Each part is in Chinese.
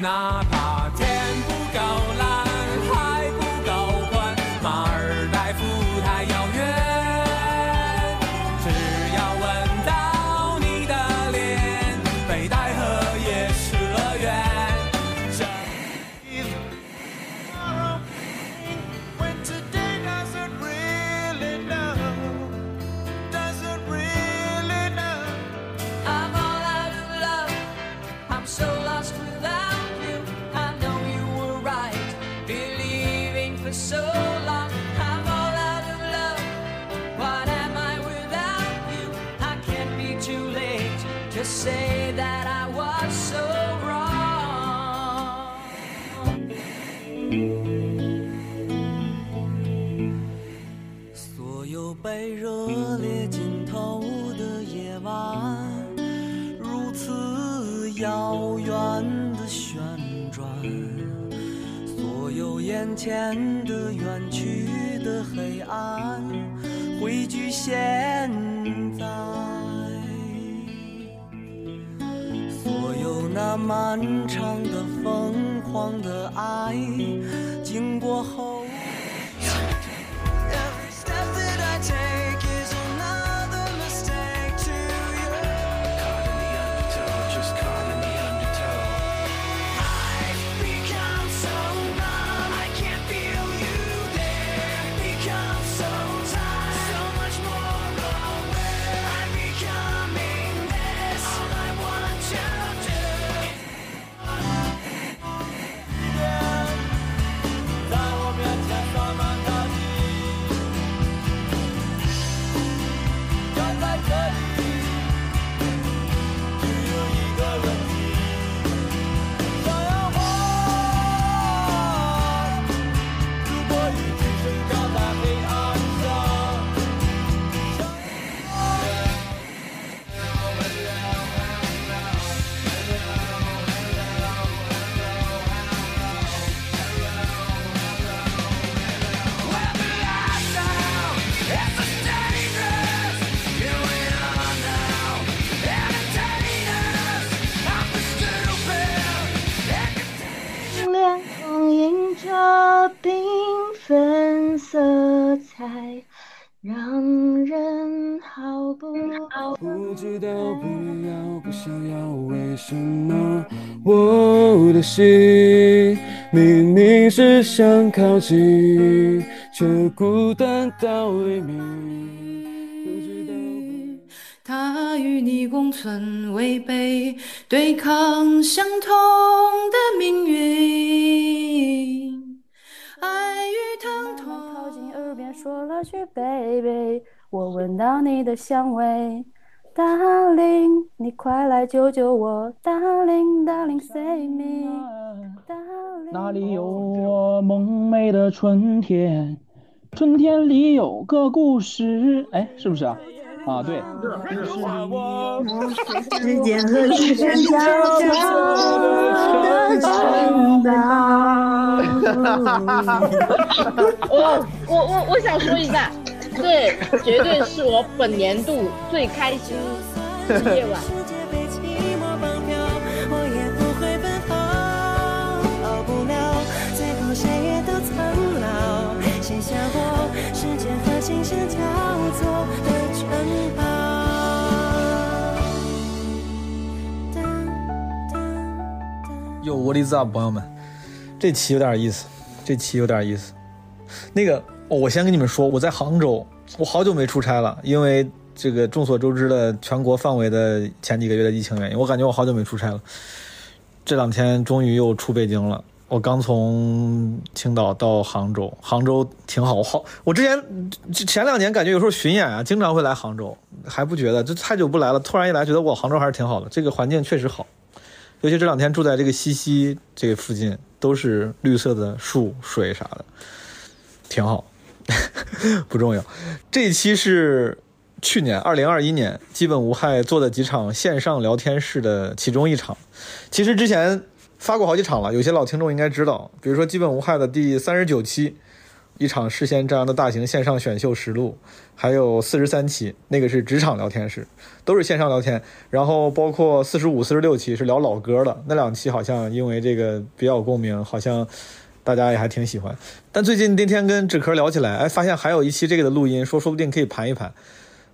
哪怕天不够现在。所有那漫长的疯狂的爱，映着缤纷色彩，让人好不好不知道，不要，不想要，为什么我的心明明是想靠近，却孤单到黎明。不知道。他与你共存违背，对抗相同的命运，爱与疼痛靠痛。近耳边说了句 baby，我闻到你的香味，darling，你快来救救我，darling，darling，save me，darling。哪里有我梦寐的春天？春天里有个故事，哎，是不是啊？啊，对，时间和时间交错的城堡。我我我我想说一下，这绝对是我本年度最开心的夜晚。What is up，朋友们？这期有点意思，这期有点意思。那个，我先跟你们说，我在杭州，我好久没出差了，因为这个众所周知的全国范围的前几个月的疫情原因，我感觉我好久没出差了。这两天终于又出北京了。我刚从青岛到杭州，杭州挺好。我好，我之前前两年感觉有时候巡演啊，经常会来杭州，还不觉得，这太久不来了，突然一来，觉得哇，杭州还是挺好的，这个环境确实好。尤其这两天住在这个西溪这个附近，都是绿色的树、水啥的，挺好。不重要。这一期是去年二零二一年基本无害做的几场线上聊天室的其中一场。其实之前发过好几场了，有些老听众应该知道，比如说基本无害的第三十九期，一场事先这样的大型线上选秀实录，还有四十三期，那个是职场聊天室，都是线上聊天。然后包括四十五、四十六期是聊老歌的，那两期好像因为这个比较有共鸣，好像大家也还挺喜欢。但最近那天跟纸壳聊起来，哎，发现还有一期这个的录音，说说不定可以盘一盘。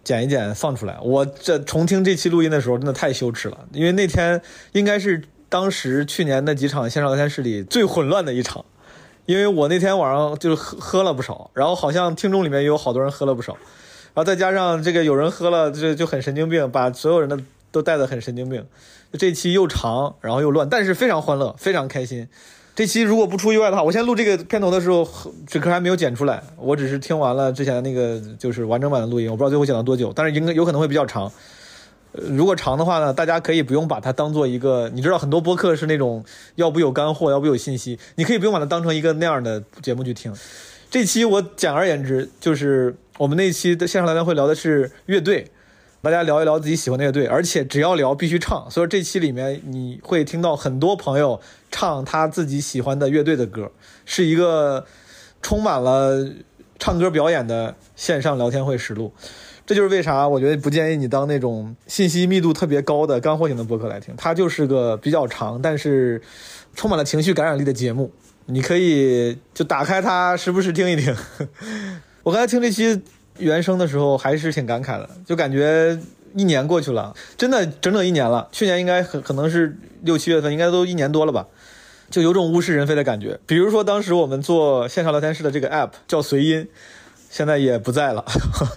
剪一剪放出来，我这重听这期录音的时候真的太羞耻了，因为那天应该是当时去年那几场线上聊天室里最混乱的一场，因为我那天晚上就是喝喝了不少，然后好像听众里面也有好多人喝了不少，然后再加上这个有人喝了就就很神经病，把所有人的都带得很神经病，这期又长然后又乱，但是非常欢乐，非常开心。这期如果不出意外的话，我现在录这个片头的时候，纸壳还没有剪出来，我只是听完了之前那个就是完整版的录音，我不知道最后剪到多久，但是应该有可能会比较长。如果长的话呢，大家可以不用把它当做一个，你知道很多播客是那种要不有干货，要不有信息，你可以不用把它当成一个那样的节目去听。这期我简而言之，就是我们那期的线上聊天会聊的是乐队，大家聊一聊自己喜欢的乐队，而且只要聊必须唱，所以这期里面你会听到很多朋友唱他自己喜欢的乐队的歌，是一个充满了唱歌表演的线上聊天会实录。这就是为啥我觉得不建议你当那种信息密度特别高的干货型的播客来听，它就是个比较长，但是充满了情绪感染力的节目。你可以就打开它，时不时听一听。我刚才听这期原声的时候，还是挺感慨的，就感觉一年过去了，真的整整一年了。去年应该很可能是六七月份，应该都一年多了吧，就有种物是人非的感觉。比如说当时我们做线上聊天室的这个 app 叫随音，现在也不在了。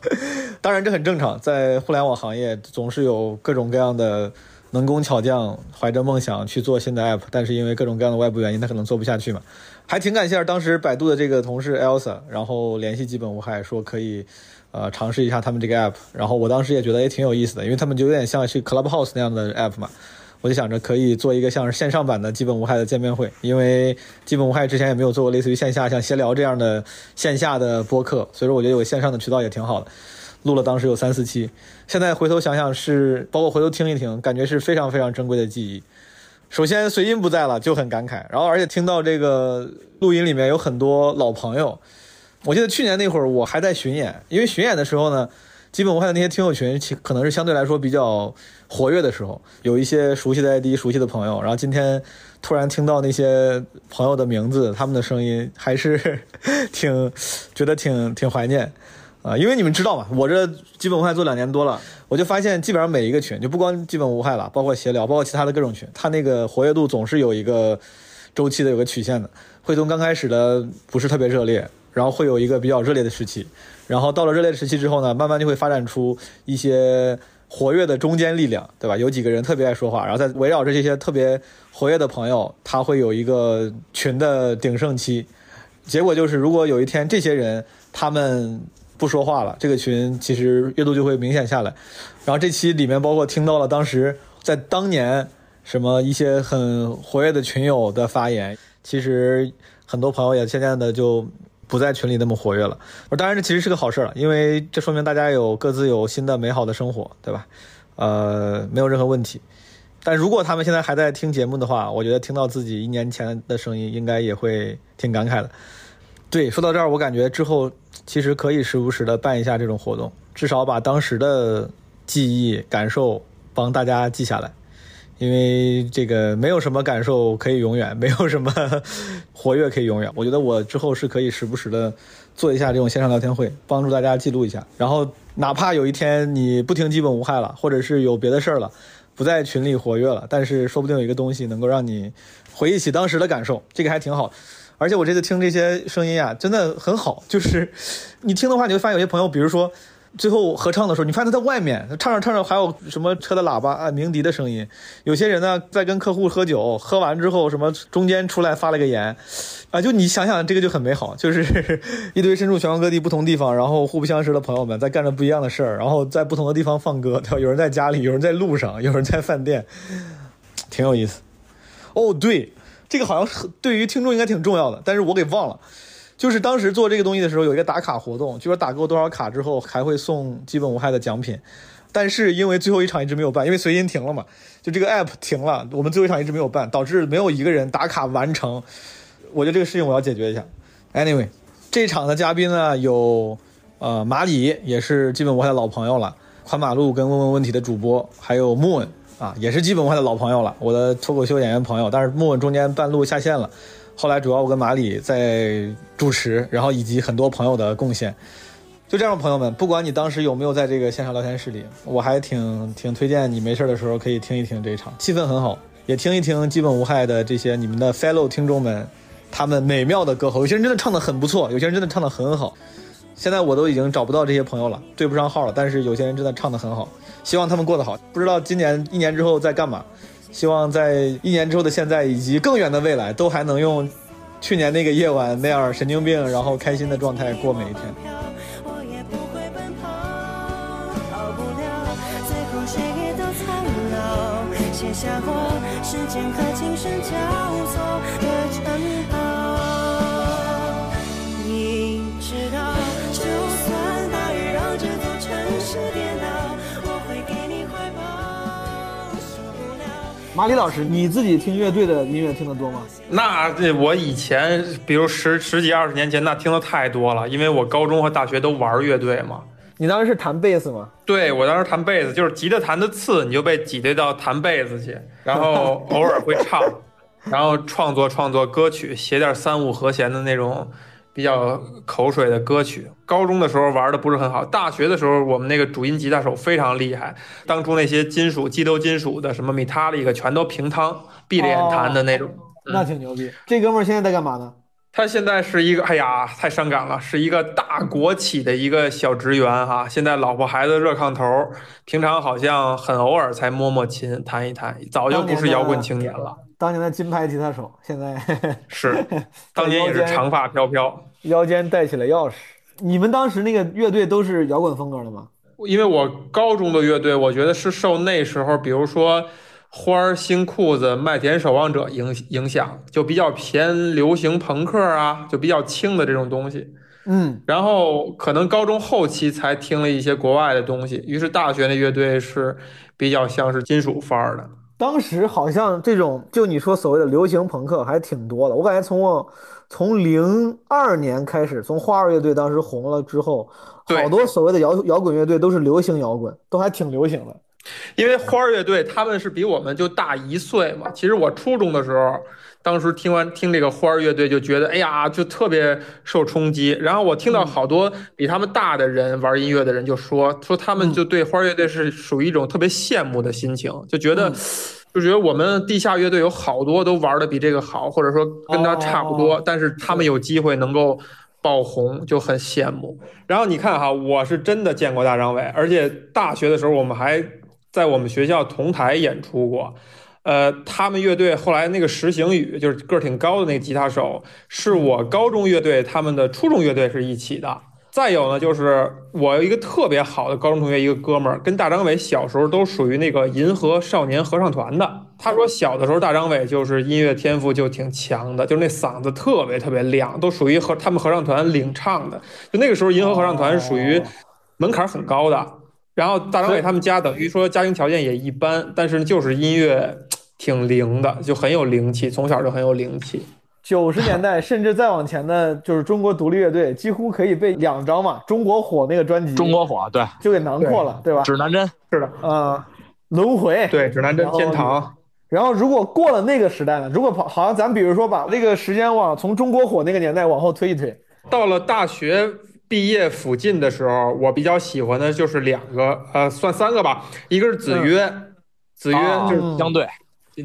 当然这很正常，在互联网行业总是有各种各样的能工巧匠怀着梦想去做新的 app，但是因为各种各样的外部原因，他可能做不下去嘛。还挺感谢当时百度的这个同事 Elsa，然后联系基本无害说可以，呃，尝试一下他们这个 app。然后我当时也觉得也挺有意思的，因为他们就有点像是 Clubhouse 那样的 app 嘛。我就想着可以做一个像是线上版的基本无害的见面会，因为基本无害之前也没有做过类似于线下像闲聊这样的线下的播客，所以说我觉得有线上的渠道也挺好的。录了当时有三四期，现在回头想想是，包括回头听一听，感觉是非常非常珍贵的记忆。首先随音不在了，就很感慨，然后而且听到这个录音里面有很多老朋友。我记得去年那会儿我还在巡演，因为巡演的时候呢，基本无害的那些听友群其可能是相对来说比较活跃的时候，有一些熟悉的 ID、熟悉的朋友。然后今天突然听到那些朋友的名字、他们的声音，还是 挺觉得挺挺怀念。啊，因为你们知道嘛，我这基本无害做两年多了，我就发现基本上每一个群，就不光基本无害了，包括闲聊，包括其他的各种群，它那个活跃度总是有一个周期的，有个曲线的，会从刚开始的不是特别热烈，然后会有一个比较热烈的时期，然后到了热烈的时期之后呢，慢慢就会发展出一些活跃的中间力量，对吧？有几个人特别爱说话，然后在围绕着这些特别活跃的朋友，他会有一个群的鼎盛期，结果就是如果有一天这些人他们不说话了，这个群其实阅读就会明显下来。然后这期里面包括听到了当时在当年什么一些很活跃的群友的发言，其实很多朋友也渐渐的就不在群里那么活跃了。当然这其实是个好事了，因为这说明大家有各自有新的美好的生活，对吧？呃，没有任何问题。但如果他们现在还在听节目的话，我觉得听到自己一年前的声音，应该也会挺感慨的。对，说到这儿，我感觉之后其实可以时不时的办一下这种活动，至少把当时的记忆、感受帮大家记下来。因为这个没有什么感受可以永远，没有什么 活跃可以永远。我觉得我之后是可以时不时的做一下这种线上聊天会，帮助大家记录一下。然后哪怕有一天你不听基本无害了，或者是有别的事儿了，不在群里活跃了，但是说不定有一个东西能够让你回忆起当时的感受，这个还挺好。而且我这次听这些声音啊，真的很好。就是你听的话，你会发现有些朋友，比如说最后合唱的时候，你发现他在外面唱着唱着，还有什么车的喇叭啊、鸣笛的声音。有些人呢在跟客户喝酒，喝完之后什么中间出来发了个言，啊，就你想想这个就很美好，就是 一堆身处全国各地不同地方，然后互不相识的朋友们在干着不一样的事儿，然后在不同的地方放歌，对？有人在家里，有人在路上，有人在饭店，挺有意思。哦，对。这个好像是对于听众应该挺重要的，但是我给忘了。就是当时做这个东西的时候，有一个打卡活动，就说打够多少卡之后还会送基本无害的奖品。但是因为最后一场一直没有办，因为随音停了嘛，就这个 app 停了，我们最后一场一直没有办，导致没有一个人打卡完成。我觉得这个事情我要解决一下。Anyway，这场的嘉宾呢有呃马里，也是基本无害的老朋友了，宽马路跟问问问题的主播，还有 Moon 啊，也是基本无害的老朋友了，我的脱口秀演员朋友。但是 Moon 中间半路下线了，后来主要我跟马里在主持，然后以及很多朋友的贡献。就这样，朋友们，不管你当时有没有在这个线上聊天室里，我还挺挺推荐你没事的时候可以听一听这一场，气氛很好，也听一听基本无害的这些你们的 fellow 听众们，他们美妙的歌喉，有些人真的唱的很不错，有些人真的唱的很好。现在我都已经找不到这些朋友了，对不上号了，但是有些人真的唱的很好，希望他们过得好。不知道今年一年之后在干嘛，希望在一年之后的现在以及更远的未来，都还能用去年那个夜晚那样神经病然后开心的状态过每一天。写下过时间和琴声交错马里老师，你自己听乐队的音乐听得多吗？那这我以前，比如十十几二十年前，那听的太多了，因为我高中和大学都玩乐队嘛。你当时是弹贝斯吗？对，我当时弹贝斯，就是吉他弹的次，你就被挤兑到弹贝斯去，然后 偶尔会唱，然后创作创作歌曲，写点三五和弦的那种比较口水的歌曲。高中的时候玩的不是很好，大学的时候我们那个主音吉他手非常厉害，当初那些金属、激流金属的什么米塔利克全都平汤闭着眼弹的那种。那挺牛逼。这哥们儿现在在干嘛呢？他现在是一个，哎呀，太伤感了，是一个大国企的一个小职员哈。现在老婆孩子热炕头，平常好像很偶尔才摸摸琴弹一弹，早就不是摇滚青年了。当年的金牌吉他手，现在是，当年也是长发飘飘，腰间带起了钥匙。你们当时那个乐队都是摇滚风格的吗？因为我高中的乐队，我觉得是受那时候，比如说。花儿、新裤子、麦田守望者影影响就比较偏流行朋克啊，就比较轻的这种东西。嗯，然后可能高中后期才听了一些国外的东西，于是大学那乐队是比较像是金属范儿的。当时好像这种就你说所谓的流行朋克还挺多的，我感觉从我从零二年开始，从花儿乐队当时红了之后，好多所谓的摇摇滚乐队都是流行摇滚，都还挺流行的。因为花儿乐队他们是比我们就大一岁嘛，其实我初中的时候，当时听完听这个花儿乐队就觉得，哎呀，就特别受冲击。然后我听到好多比他们大的人玩音乐的人就说，说他们就对花儿乐队是属于一种特别羡慕的心情，就觉得，就觉得我们地下乐队有好多都玩的比这个好，或者说跟他差不多，但是他们有机会能够。爆红就很羡慕，然后你看哈，我是真的见过大张伟，而且大学的时候我们还在我们学校同台演出过。呃，他们乐队后来那个石行宇就是个儿挺高的那个吉他手，是我高中乐队他们的初中乐队是一起的。再有呢，就是我有一个特别好的高中同学，一个哥们儿，跟大张伟小时候都属于那个银河少年合唱团的。他说小的时候大张伟就是音乐天赋就挺强的，就是那嗓子特别特别亮，都属于和他们合唱团领唱的。就那个时候银河合唱团是属于门槛很高的。然后大张伟他们家等于说家庭条件也一般，但是就是音乐挺灵的，就很有灵气，从小就很有灵气。九十年代 甚至再往前的，就是中国独立乐队，几乎可以被两张嘛，《中国火》那个专辑，中国火，对，就给囊括了，对吧？指南针是的，呃，轮回，对，指南针天堂。然后如果过了那个时代呢？如果跑，好像咱比如说把那个时间往从中国火那个年代往后推一推，到了大学毕业附近的时候，我比较喜欢的就是两个，呃，算三个吧，一个是子曰，子曰就是相对。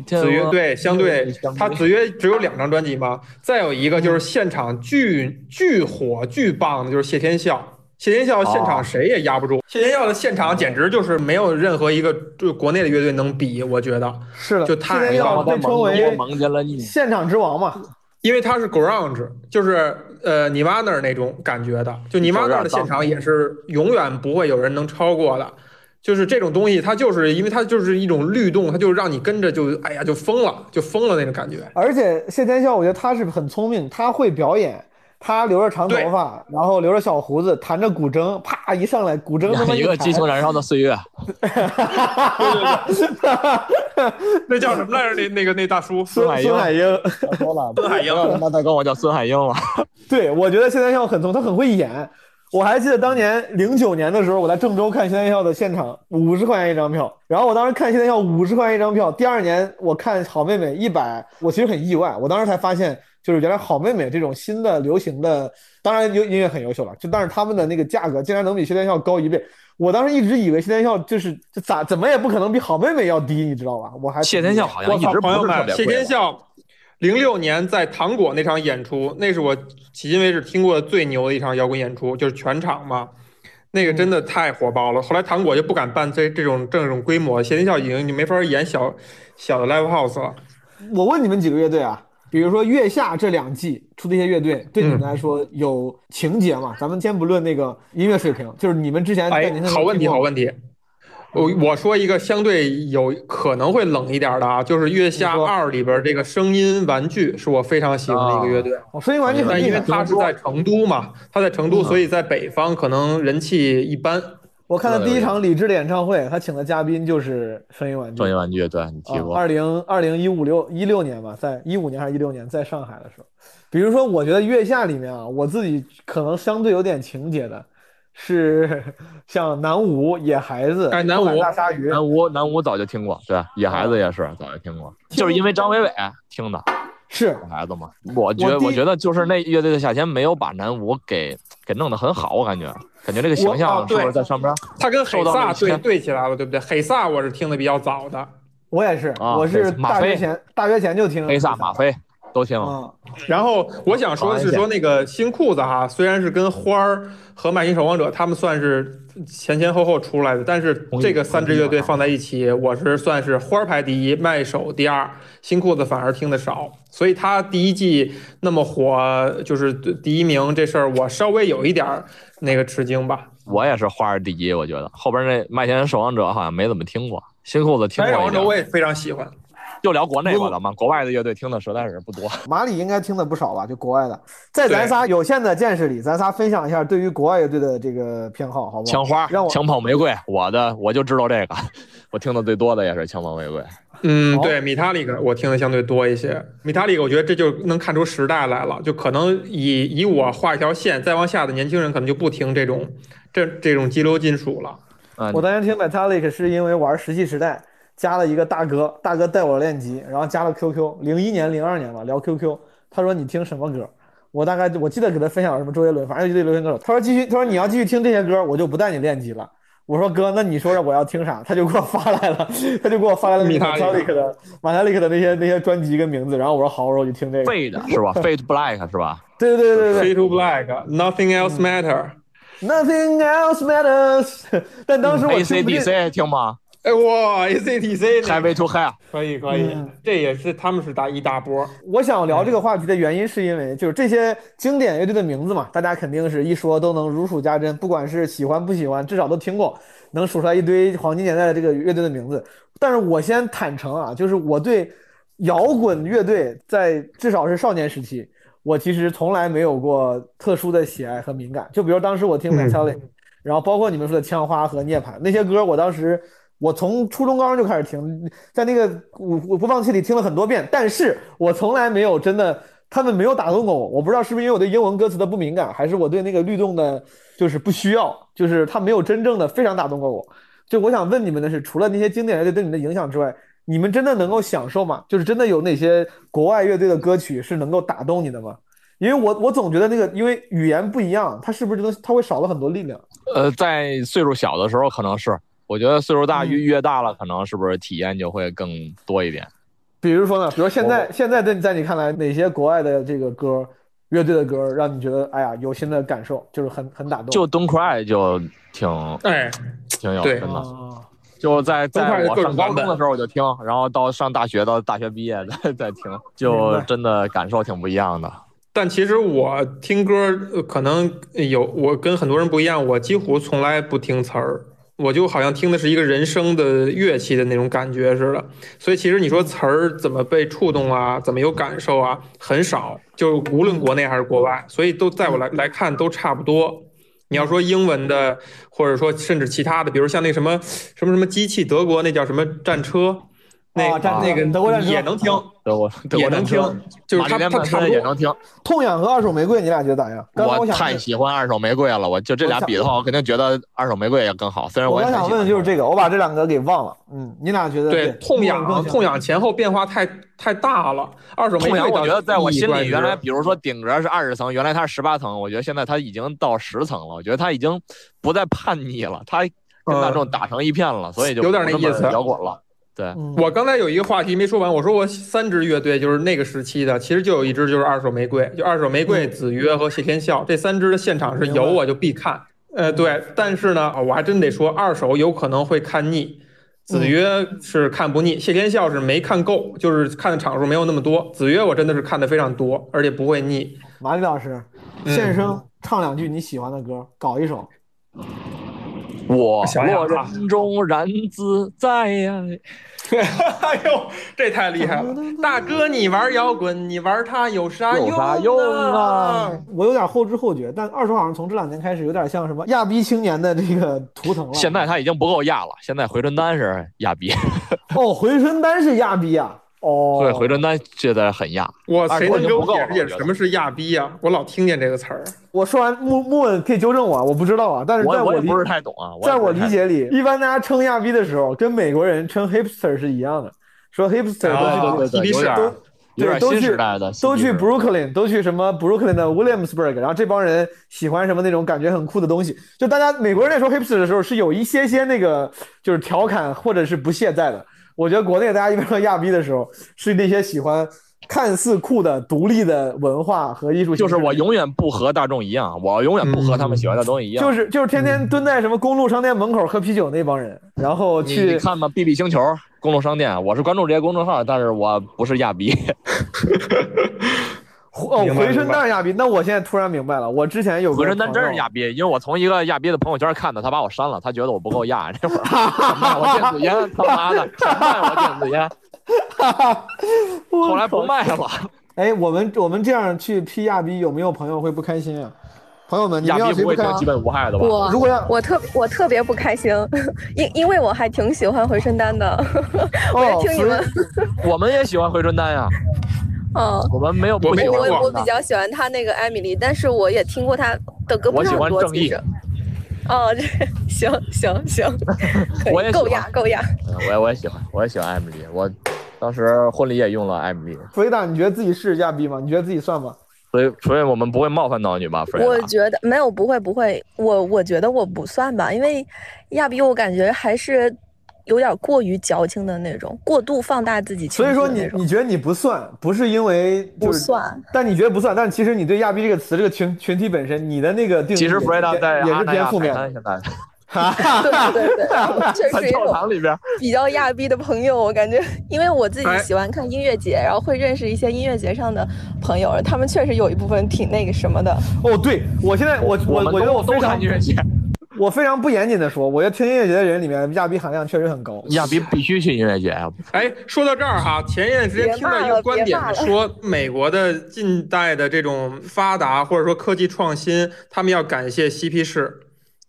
子曰对，相对他子曰只有两张专辑吗？再有一个就是现场巨巨火巨棒的，就是谢天笑。谢天笑现场谁也压不住，谢天笑的现场简直就是没有任何一个就国内的乐队能比，我觉得是的，就太棒了，被称为现场之王嘛。因为他是 grunge，就是呃你妈那儿那种感觉的，就你妈那儿的现场也是永远不会有人能超过的。就是这种东西，它就是因为它就是一种律动，它就让你跟着就哎呀就疯了，就疯了那种感觉。而且谢天笑，我觉得他是很聪明，他会表演，他留着长头发，然后留着小胡子，弹着古筝，啪一上来，古筝他妈 一个激情燃烧的岁月，那叫什么来着？那那个那大叔孙海英孙海英，说了，孙海英，那他跟我叫孙海英了。对，我觉得谢天笑很聪，他很会演。我还记得当年零九年的时候，我在郑州看谢天笑的现场，五十块钱一张票。然后我当时看谢天笑五十块钱一张票，第二年我看好妹妹一百，我其实很意外。我当时才发现，就是原来好妹妹这种新的流行的，当然优音乐很优秀了，就但是他们的那个价格竟然能比谢天笑高一倍。我当时一直以为谢天笑就是这咋怎么也不可能比好妹妹要低，你知道吧？我还谢天笑好像一直朋友不是特们，谢别贵天笑零六年在糖果那场演出，那是我迄今为止听过最牛的一场摇滚演出，就是全场嘛。那个真的太火爆了，后来糖果就不敢办这这种这种规模，谢天笑已经就没法演小小的 live house 了。我问你们几个乐队啊，比如说月下这两季出的一些乐队，对你们来说有情节吗？咱们先不论那个音乐水平，就是你们之前在哎好问题，好问题。题。我我说一个相对有可能会冷一点的啊，就是《月下二》里边这个声音玩具是我非常喜欢的一个乐队。哦，声音玩具很但因为厉害。它是在成都嘛，它在成都，所以在北方可能人气一般。我看的第一场李志的演唱会，他请的嘉宾就是声音玩具。声音玩具，对你提过。二零二零一五六一六年吧，在一五年还是一六年，在上海的时候，比如说，我觉得月下里面啊，我自己可能相对有点情节的，是像南无、野孩子、哎南无大鲨鱼、南无南无早就听过，对，野孩子也是早就听过，就是因为张伟伟听的，是孩子嘛。我觉得我我觉得就是那乐队的夏天没有把南无给给弄得很好，我感觉感觉这个形象是不对是在上边？他跟黑受到撒对对起来了，对不对？黑撒我是听的比较早的。我也是，啊我是马飞大学前大学前就听黑撒、马飞都听。嗯，然后我想说的是说那个新裤子哈，虽然是跟花儿和麦田守望者他们算是前前后后出来的，但是这个三支乐队放在一起，我是算是花儿排第一，麦手第二，新裤子反而听的少，所以他第一季那么火，就是第一名这事儿，我稍微有一点儿那个吃惊吧。我也是花儿第一，我觉得后边那麦田守望者好像没怎么听过，新裤子听过一点。望者我也非常喜欢。就聊国内吧，咱们国外的乐队听的实在是不多。马里应该听的不少吧？就国外的，在咱仨有限的见识里，咱仨分享一下对于国外乐队的这个偏好，好不好？枪花让我、枪炮玫瑰，我的我就知道这个，我听的最多的也是枪炮玫瑰。嗯，对，米塔里克我听的相对多一些。米塔里克，我觉得这就能看出时代来了，就可能以以我画一条线，再往下的年轻人可能就不听这种这这种激流金属了。嗯我当年听 Metallic 是因为玩《石器时代》，加了一个大哥，大哥带我练级，然后加了 QQ，零一年、零二年吧，聊 QQ，他说你听什么歌？我大概我记得给他分享什么周杰伦，反正一堆流行歌手。他说继续，他说你要继续听这些歌，我就不带你练级了。我说哥，那你说说我要听啥？他就给我发来了，他就给我发来了米塔里克的 Metallic 的那些那些专辑跟名字，然后我说好，我说我就听这个。Fade 是吧？Fade Black 是吧？对对对对对 Fade to Black，Nothing Else Matter。，Nothing else matters。但当时我听不进 ACDC 听吗哎哇，ACTC 那个？Highway to Hell。可以可以嗯，这也是他们是大一大波。我想聊这个话题的原因，是因为就是这些经典乐队的名字嘛，大家肯定是一说都能如数家珍，不管是喜欢不喜欢，至少都听过，能数出来一堆黄金年代的这个乐队的名字。但是我先坦诚啊，就是我对摇滚乐队在至少是少年时期，我其实从来没有过特殊的喜爱和敏感。就比如当时我听 Metallic，、然后包括你们说的枪花和涅槃那些歌，我当时我从初中高中就开始听，在那个我我播放器里听了很多遍，但是我从来没有真的他们没有打动过我。我不知道是不是因为我对英文歌词的不敏感，还是我对那个律动的就是不需要，就是他没有真正的非常打动过我。就我想问你们的是，除了那些经典乐队对你的影响之外，你们真的能够享受吗？就是真的有哪些国外乐队的歌曲是能够打动你的吗？因为我我总觉得那个，因为语言不一样，它是不是真的它会少了很多力量？呃，在岁数小的时候可能是，我觉得岁数大越越大了，可能是不是体验就会更多一点。比如说呢？比如现在现在在在你看来，哪些国外的这个歌，乐队的歌，让你觉得哎呀有新的感受，就是很很打动？就 Don't Cry 就挺哎，挺有对真的。啊就在在我上高中的时候我就听，然后到上大学到大学毕业再再听，就真的感受挺不一样的。但其实我听歌呃可能有我跟很多人不一样，我几乎从来不听词儿，我就好像听的是一个人声的乐器的那种感觉似的。所以其实你说词儿怎么被触动啊，怎么有感受啊，很少，就无论国内还是国外，所以都在我来来看都差不多。你要说英文的，或者说甚至其他的，比如像那什么什么什么机器，德国那叫什么战车，那、啊战那个德国战车也能听，德国德也能听就是它马里连曼它差不多。也能听。痛痒和二手玫瑰，你俩觉得咋样？我太喜欢二手玫瑰了，我就这俩比的话，我肯定觉得二手玫瑰也更好。虽然也我刚想问的就是这个，我把这两个给忘了。嗯，你俩觉得对，痛更痒痛痒前后变化太太大了。二手玫瑰痛痒，我觉得在我心里，原来比如说顶格是二十层，原来它是十八层，我觉得现在它已经到十层了。我觉得它已经不再叛逆了，它跟大众打成一片了，所以就有点那意思摇滚了。对，我刚才有一个话题没说完，我说我三支乐队就是那个时期的，其实就有一支就是二手玫瑰，就二手玫瑰、子曰和谢天笑这三支的现场是有我就必看。呃，对，但是呢，我还真得说，二手有可能会看腻。子曰是看不腻，谢天笑是没看够，就是看的场数没有那么多。子曰我真的是看的非常多，而且不会腻。马里老师嗯现声唱两句你喜欢的歌，搞一首。我想想啊落人中然自在呀。哎呦，这太厉害了！大哥，你玩摇滚，你玩它有啥用啊？我有点后知后觉，但二手好像从这两年开始有点像什么亚逼青年的这个图腾了。现在它已经不够亚了，现在回春丹是亚逼。哦，回春丹是亚逼啊。哦，对，回春丹觉得很亚。我谁能给我不够解释解释什么是亚逼呀？我老听见这个词儿。我说完木木问可以纠正我，我不知道啊。但是在理我我也不是太懂啊。在我理解里，一般大家称亚逼的时候，跟美国人称 hipster 是一样的，说 hipster 啊都去对对对有点都都去新时代的都去 Brooklyn，都去什么 Brooklyn 的 Williamsburg，然后这帮人喜欢什么那种感觉很酷的东西。就大家美国人在说 hipster 的时候，是有一些些那个就是调侃或者是不屑在的。我觉得国内大家一般说亚逼的时候，是那些喜欢看似酷的独立的文化和艺术。就是我永远不和大众一样，我永远不和他们喜欢的东西一样。就是就是天天蹲在什么公路商店门口喝啤酒那帮人，然后去你看嘛，BB 星球公路商店，我是关注这些公众号，但是我不是亚逼。哦，回春丹是亚逼，那我现在突然明白了，我之前有个回春丹真是亚逼，因为我从一个亚逼的朋友圈看的，他把我删了，他觉得我不够亚。这会儿卖 我电子烟，他妈的，卖我电子烟，后来不卖了。哎，我们我们这样去批亚逼，有没有朋友会不开心啊？朋友们，你们亚要谁开心？逼不会得基本无害的吧？我如果要我特我特别不开心，因因为我还挺喜欢回春丹的，我也听你们，我们也喜欢回春丹呀，嗯，我们没有不喜我我比较喜欢他那个艾米丽，但是我也听过他的歌不我喜是很多，欢正义其实。哦，这行行行，够 我也喜欢亚够亚。嗯我也我也喜欢，我也喜欢艾米丽，我当时婚礼也用了艾米丽，弗雷达，你觉得自己是亚逼吗？你觉得自己算吗？所以所以我们不会冒犯到你吧，弗瑞达？我觉得没有不会不会，我我觉得我不算吧，因为亚比我感觉还是有点过于矫情的那种，过度放大自己情所以说你。你觉得你不算，不是因为就是不算，但你觉得不算，但其实你对亚逼这个词这个群群体本身，你的那个定义其实弗瑞达在也是偏负面的。海滩现在 对对对，确实有堂里边。比较亚逼的朋友，我感觉，因为我自己哎喜欢看音乐节，然后会认识一些音乐节上的朋友，他们确实有一部分挺那个什么的。哦，对我现在我我们我觉得我都我非常看音乐节，我非常不严谨的说，我觉得听音乐节的人里面亚逼含量确实很高。亚逼必须去音乐节啊！哎，说到这儿哈，前一段时间听到一个观点说，美国的近代的这种发达或者说科技创新，他们要感谢嬉皮士，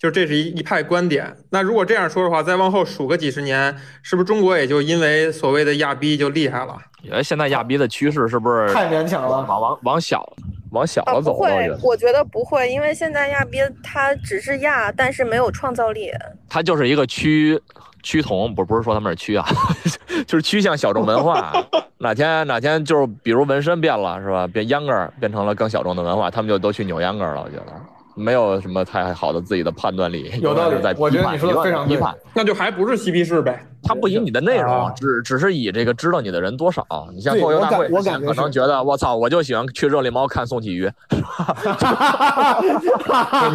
就这是一一派观点。那如果这样说的话，再往后数个几十年，是不是中国也就因为所谓的亚逼就厉害了？你觉得现在亚逼的趋势是不是太勉强了往往往小往小啊，了走了？我不会觉得，我觉得不会，因为现在亚逼他只是亚，但是没有创造力。它就是一个趋趋同，不不是说他们是趋啊，就是趋向小众文化。哪天哪天就是比如纹身变了是吧？变秧歌儿变成了更小众的文化，他们就都去扭秧歌儿了。我觉得没有什么太好的自己的判断力，有道理在批判我觉得你说的非常对批判。那就还不是嬉皮士呗？他不以你的内容啊，只只是以这个知道你的人多少。你像对脱口大会，我感觉可能觉得我操，我就喜欢去热力猫看宋启瑜，你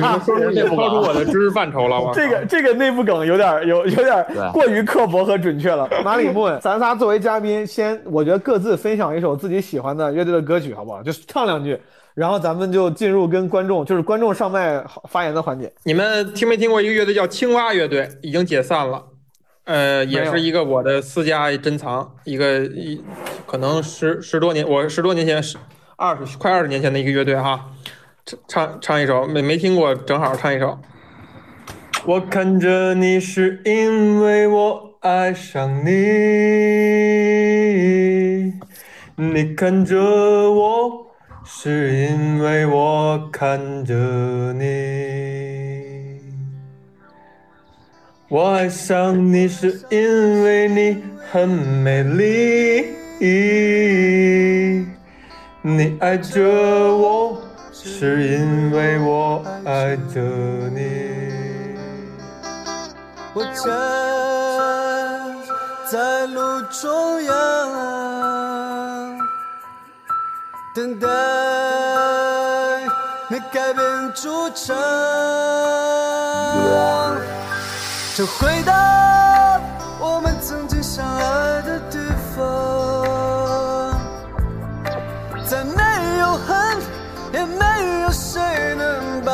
们说出也超出我的知识范畴了，吗这个这个内部梗有点有有点对过于刻薄和准确了。马里木，咱仨作为嘉宾，先我觉得各自分享一首自己喜欢的乐队的歌曲，好不好？就唱两句，然后咱们就进入跟观众，就是观众上麦发言的环节。你们听没听过一个乐队叫青蛙乐队？已经解散了。呃，也是一个我的私家珍藏，一个一可能十十多年，我十多年前十二十快二十年前的一个乐队哈，唱唱唱一首，没没听过，正好唱一首。我看着你是因为我爱上你，你看着我是因为我看着你。我爱上你是因为你很美丽，你爱着我是因为我爱着你。我站在路中央，等待你改变主场，就回到我们曾经相爱的地方，再没有恨，也没有谁能把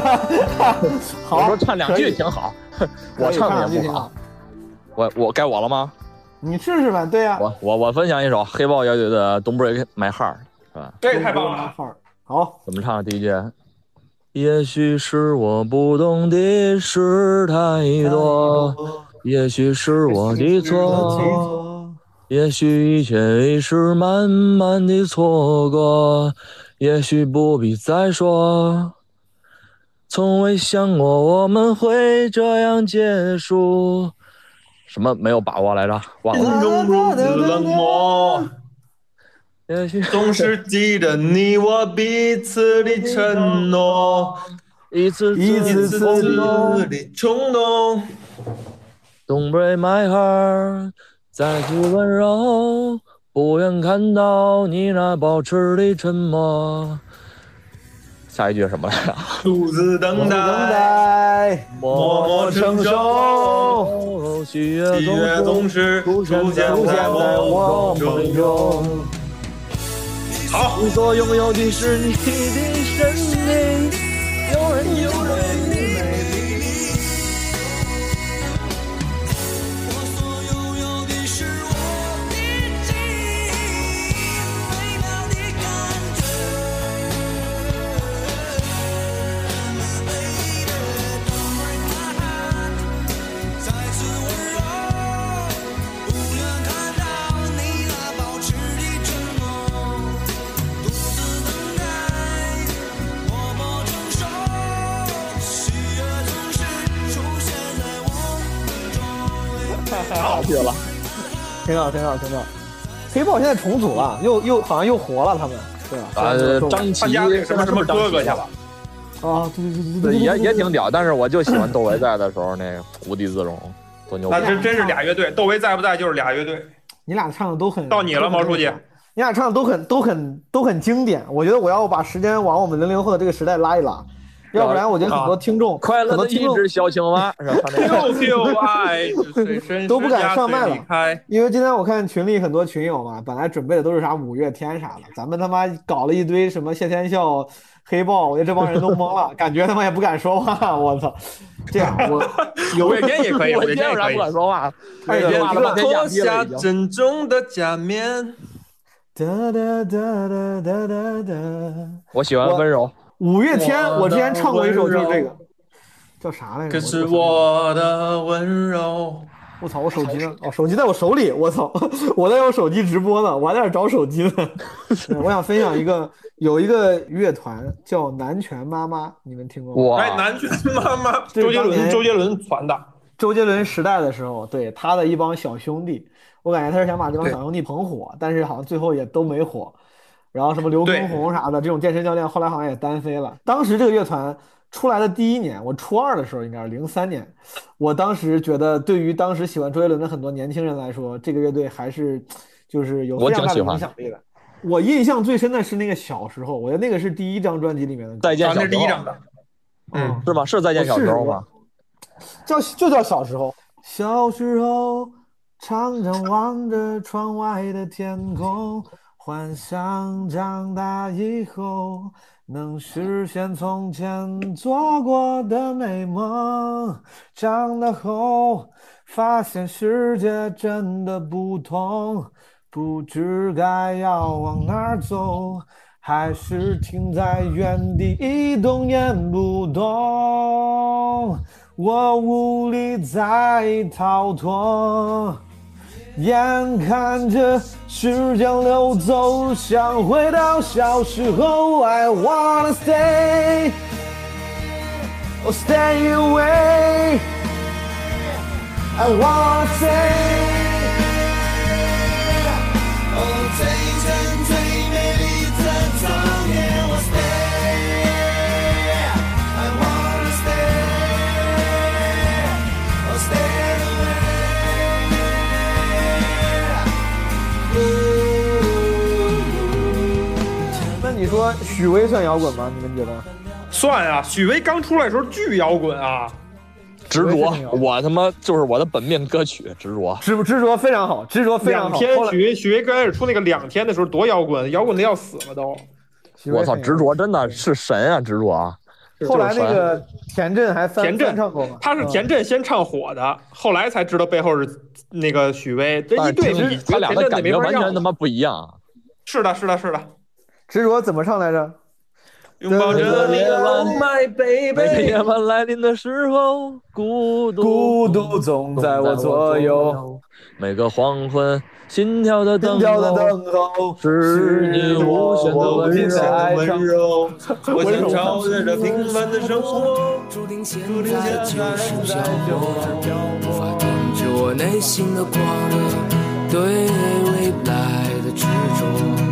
好，我说唱两句挺好，我唱的也不好句挺好。我我该我了吗？你试试吧，对呀、我我我分享一首黑豹乐队的《Don't Break My Heart》，是吧？这太棒了！好，怎么唱？第一句。也许是我不懂的事太多，也许是我的错，也许一切已是慢慢的错过，也许不必再说。从未想过我们会这样结束。什么没有把握来着？忘了。中如此冷漠，也许总是记得你我彼此的承诺，一次一次次的冲动。Don't break my heart，再次温柔，不愿看到你那保持的沉默。下一句是什么来着？独自等等待，默默承受，喜悦总是出现在在我我梦梦中。好，你所拥有的是你的生命，有人有人太好听了，挺好，挺好，挺好。黑豹现在重组了，又又好像又活了，他们对吧？呃，张琪什么什么哥哥去了。啊，对对对对对，也也挺屌，但是我就喜欢窦唯在的时候那个无地自容，多牛逼那！真真是俩乐队，窦唯在不在就是俩乐队。你俩唱的都很到你了，毛书记。你俩唱的都很都很都很经典。我觉得我要把时间往我们零零后的这个时代拉一拉，要不然我觉得很多听众快乐的一很多听众只小青蛙是吧？他那个丢丢爱，都不敢上麦了。因为今天我看群里很多群友嘛，本来准备的都是啥五月天啥的，咱们他妈搞了一堆什么谢天笑、黑豹，我觉得这帮人都懵了，感觉他妈也不敢说话。我操，这样 我五月天也可以，五月天有啥不。敢说话，哎五月天脱下已经。珍重的假面。哒哒哒哒哒哒哒。我喜欢温柔，五月天，我之前唱过一首就是这个，叫啥来着？可是我我的温柔。我操，我手机呢？哦，手机在我手里，我操，我在用手机直播呢，我还在这找手机呢。我想分享一个，有一个乐团叫南拳妈妈，你们听过吗？哎，南拳妈妈，周杰伦，周杰伦传的。周杰伦时代的时候，对他的一帮小兄弟，我感觉他是想把这帮小兄弟捧火，但是好像最后也都没火。然后什么刘畊宏啥的这种健身教练，后来好像也单飞了。当时这个乐团出来的第一年，我初二的时候，应该是零三年，我当时觉得，对于当时喜欢周杰伦的很多年轻人来说，这个乐队还是就是有我非常大的挺喜欢影响力的。我印象最深的是那个小时候，我觉得那个是第一张专辑里面的歌。再见小时候啊那是第一张的。嗯，是吗？是再见小时候吗？叫就叫小时候。小时候，常常望着窗外的天空，幻想长大以后能实现从前做过的美梦。长大后，发现世界真的不同，不知该要往哪走。还是停在原地一动也不动，我无力再逃脱。眼看着时间流走，想回到小时候。I wanna stay, oh stay away. I wanna stay. 说许巍算摇滚吗？你们觉得？算啊，许巍刚出来的时候巨摇滚啊，执着，我他妈就是我的本命歌曲，执着。执执着非常好，执着非常好。两天许巍许巍刚开始出那个两天的时候多摇滚，摇滚的要死了都。我操，执着真的是神啊，执着啊！后来那个田震还翻田震唱过吗？他是田震先唱火的，后来才知道背后是那个许巍。这一对比，他俩的感觉完全他妈不一样。是的，是的，是的。执着怎么唱来着？拥抱着你，Oh my 每 baby。夜晚来临的时候，孤独孤独总在我左右，每个黄昏，心跳的等候，等候是你无限的温柔，我想超越这平凡的生活。注定现在就是漂泊，无法停止我内心的狂热，对未来的执着。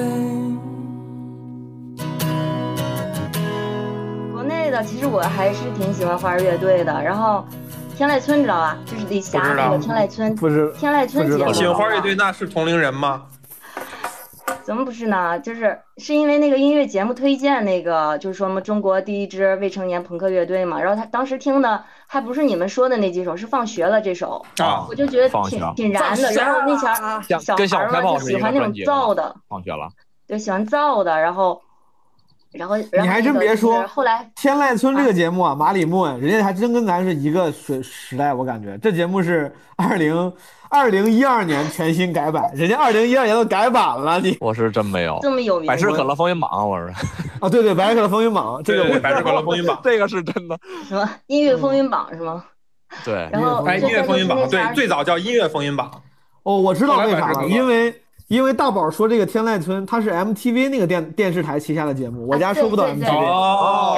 其实我还是挺喜欢花儿乐队的，然后天籁村知道吧？就是李霞那个天籁村，不是天籁村节目。你喜欢花儿乐队那是同龄人吗？怎么不是呢？就是是因为那个音乐节目推荐那个，就是说嘛，中国第一支未成年朋克乐队嘛。然后他当时听的还不是你们说的那几首，是放学了这首，啊我就觉得挺挺燃的。然后那前儿小跟小孩儿嘛就喜欢那种燥的，放学了，对，喜欢燥的。然后，然后，然后你还真别说，后来天籁村这个节目啊，马里木人家还真跟咱是一个时时代，我感觉这节目是二零二零一二年全新改版，人家二零一二年都改版了，你我是真没有。这么有名百事可乐风云榜，我是。啊，对对，百事可乐风云榜，这个我百事可乐风云榜，这个是真的。什么音乐风云榜是吗？对，然后哎，音乐风云榜，对最早叫音乐风云榜。哦，我知道为啥了，因为因为大宝说这个天籁村它是 MTV 那个电电视台旗下的节目，我家收不到 MTV。哦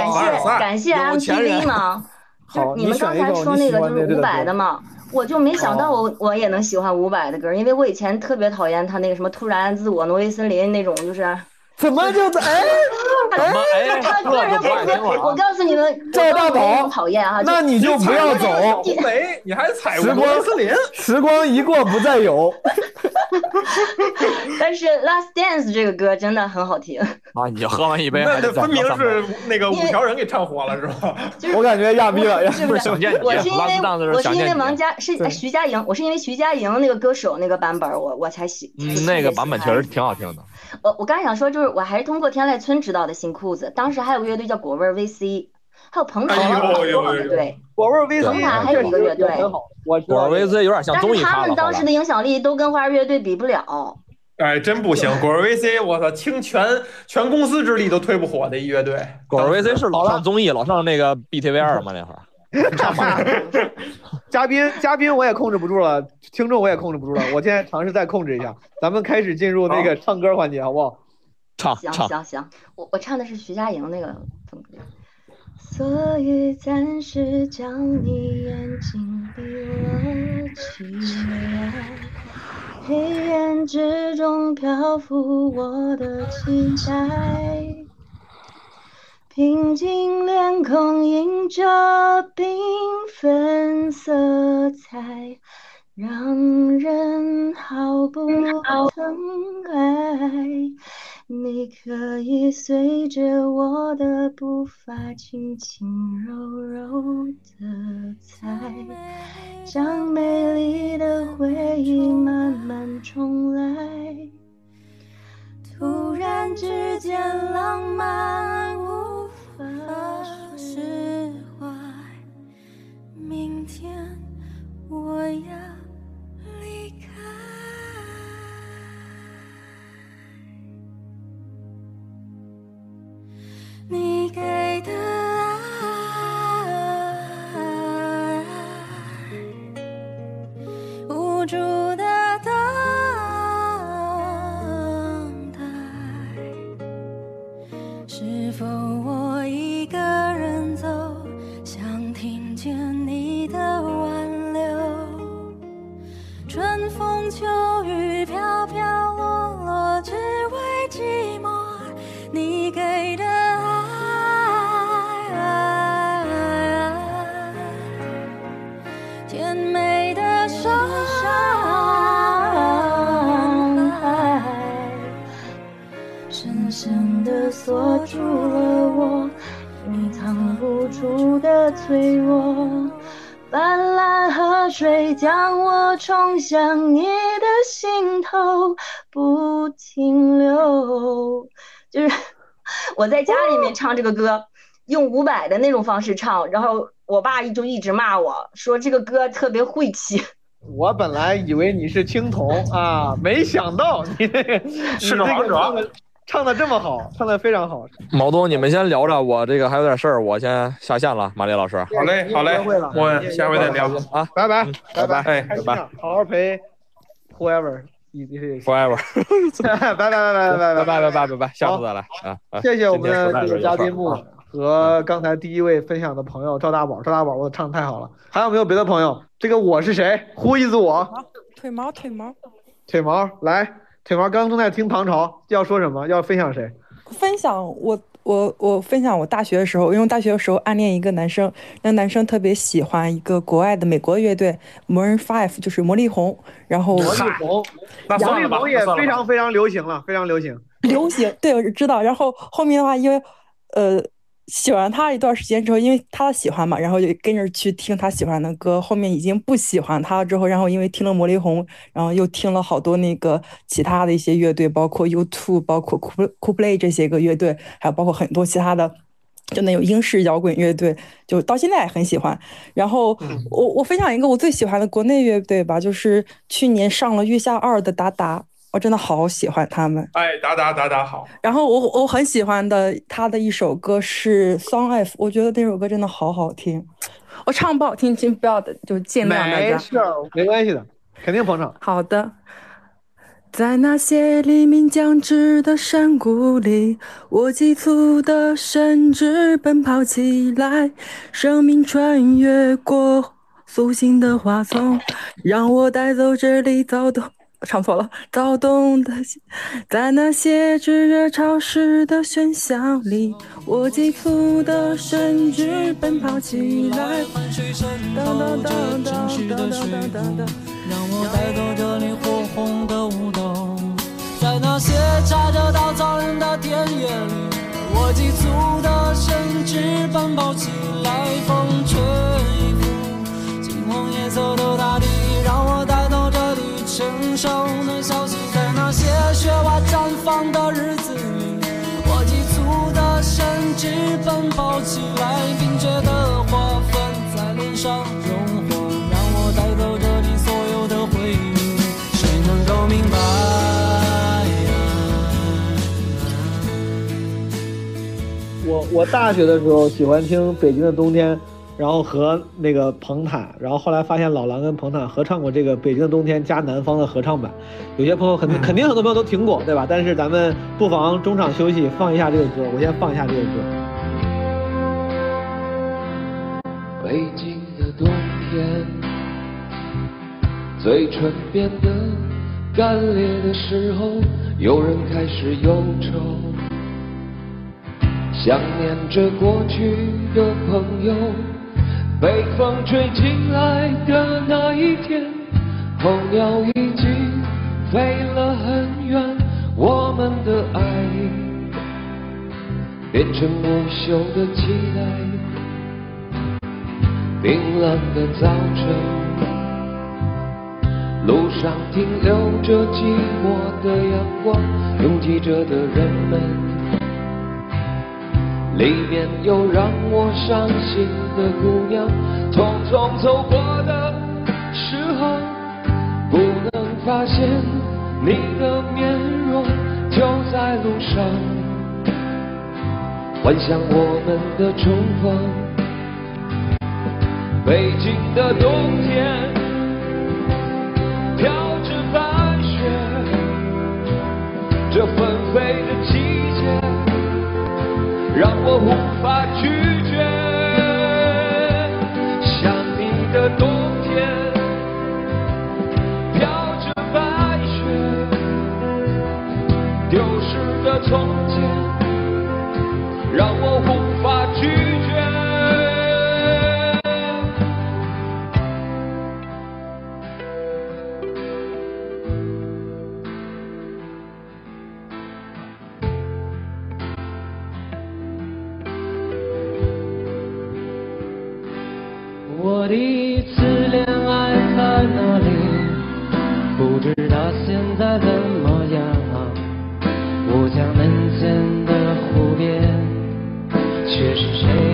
感谢感谢 MTV 嘛，就是好你们刚才说那个就是伍佰的嘛，我就没想到我我也能喜欢伍佰的歌，因为我以前特别讨厌他那个什么突然自我挪威森林那种，就是怎么就 哎哎他个人不爱听了啊我告诉你们，赵大宝讨厌啊，那你就不要走乌梅，你还踩时光森林？时光一过不再有。但是《Last Dance》这个歌真的很好听，啊，你喝完一杯，那分明是那个五条人给唱火了，是吧？我感觉亚逼了，亚是不是？想见你我是因为我是因为王家是哎徐佳莹，我是因为徐佳莹那个歌手那个版本儿，我我才喜。嗯，那个版本确实挺好听的。我我刚才想说，就是我还是通过天籁村知道的新裤子，当时还有个乐队叫果味 VC，还有彭坦乐队，果味 VC 彭坦还有一个乐队，我果味 VC 有点像综艺咖了。后来们当时的影响力都跟花儿乐队比不了。哎，真不行，果儿 VC，我操，倾全全公司之力都推不火的一乐队。果儿 VC 是老上综艺，老上那个 BTV 二嘛那会儿。嘉宾嘉宾我也控制不住了，听众我也控制不住了，我现在尝试再控制一下，咱们开始进入那个唱歌环节，好不好？唱行行行，我我唱的是徐佳莹那个风格。所以暂时将你眼睛闭了起来，黑暗之中漂浮我的期待，平静脸孔映着缤纷色彩，让人毫不疼爱。你可以随着我的步伐，轻轻柔柔的踩，将美丽的回忆慢慢重来。突然之间，浪漫无法释怀。明天我要离开。你给的爱，无助的脆弱。斑斓河水将我冲向你的心头，不停留。就是 我在家里面唱这个歌，用伍佰的那种方式唱，然后我爸就一直骂我说这个歌特别晦气。我本来以为你是青铜啊，没想到你这个是个王者唱的这么好，唱的非常好。毛东，你们先聊着，我这个还有点事儿，我先下线了。马丽老师，好嘞，好嘞，我下回再聊啊，拜拜，拜拜，哎，开心啊，好好陪 whoever，forever，拜拜拜拜拜拜拜拜拜拜拜拜，下次再来啊！啊谢谢我们的这个嘉宾木木和刚才第一位分享的朋友赵大宝，赵大宝，我唱的太好了。还有没有别的朋友？这个我是谁？Who is 我？腿毛腿毛，腿毛来，腿毛刚刚正在听唐朝，要说什么？要分享谁？分享我我我分享我大学的时候，因为大学的时候暗恋一个男生，那男生特别喜欢一个国外的美国乐队 Maroon Five，就是魔力红，然后魔力红，魔力红也非常非常流行了，非常流行。流行，对，我知道。然后后面的话，因为呃喜欢他一段时间之后，因为他的喜欢嘛，然后就跟着去听他喜欢的歌。后面已经不喜欢他了之后，然后因为听了魔力红，然后又听了好多那个其他的一些乐队，包括 U2，包括 Cool Coolplay 这些个乐队，还有包括很多其他的。就那种英式摇滚乐队，就到现在也很喜欢。然后我我分享一个我最喜欢的国内乐队吧，就是去年上了月下二的达达，我真的好喜欢他们。哎，达达达达好。然后我我很喜欢的他的一首歌是《Song F》，我觉得那首歌真的好好听。我唱不好听，请不要的就见谅大家。没事，没关系的，肯定捧场。好的。在那些黎明将至的山谷里，我急促的甚至奔跑起来，生命穿越过苏醒的花丛，让我带走这里躁动。唱错了，躁动的心，在那些炙热潮湿的喧嚣里，我急促的神志奔跑起来。当当当当当当当当。让我带走这里火红的舞蹈，在那些插着稻草人的田野里，我急促的神志奔跑起来，风吹拂金黄颜色的大地，里成熟的消息，在那些雪花绽放的日子里，我急促的神志奔跑起来，冰雪的花粉在脸上融化，让我带走这里所有的回忆，谁能够明白我我大学的时候喜欢听《北京的冬天》，然后和那个彭坦，然后后来发现老狼跟彭坦合唱过这个《北京的冬天》加南方的合唱版，有些朋友肯定肯定很多朋友都听过，对吧？但是咱们不妨中场休息放一下这个歌，我先放一下这个歌。北京的冬天，嘴唇变得干裂的时候，有人开始忧愁，想念着过去的朋友。北风吹进来的那一天，候鸟已经飞了很远，我们的爱变成不朽的期待。冰冷的早晨，路上停留着寂寞的阳光，拥挤着的人们，里面有让我伤心的姑娘。匆匆走过的时候，不能发现你的面容，就在路上，幻想我们的重逢。北京的冬天，飘着白雪，这份让我无法拒绝。想你的冬天，飘着白雪，丢失的从前，让我无法拒绝。却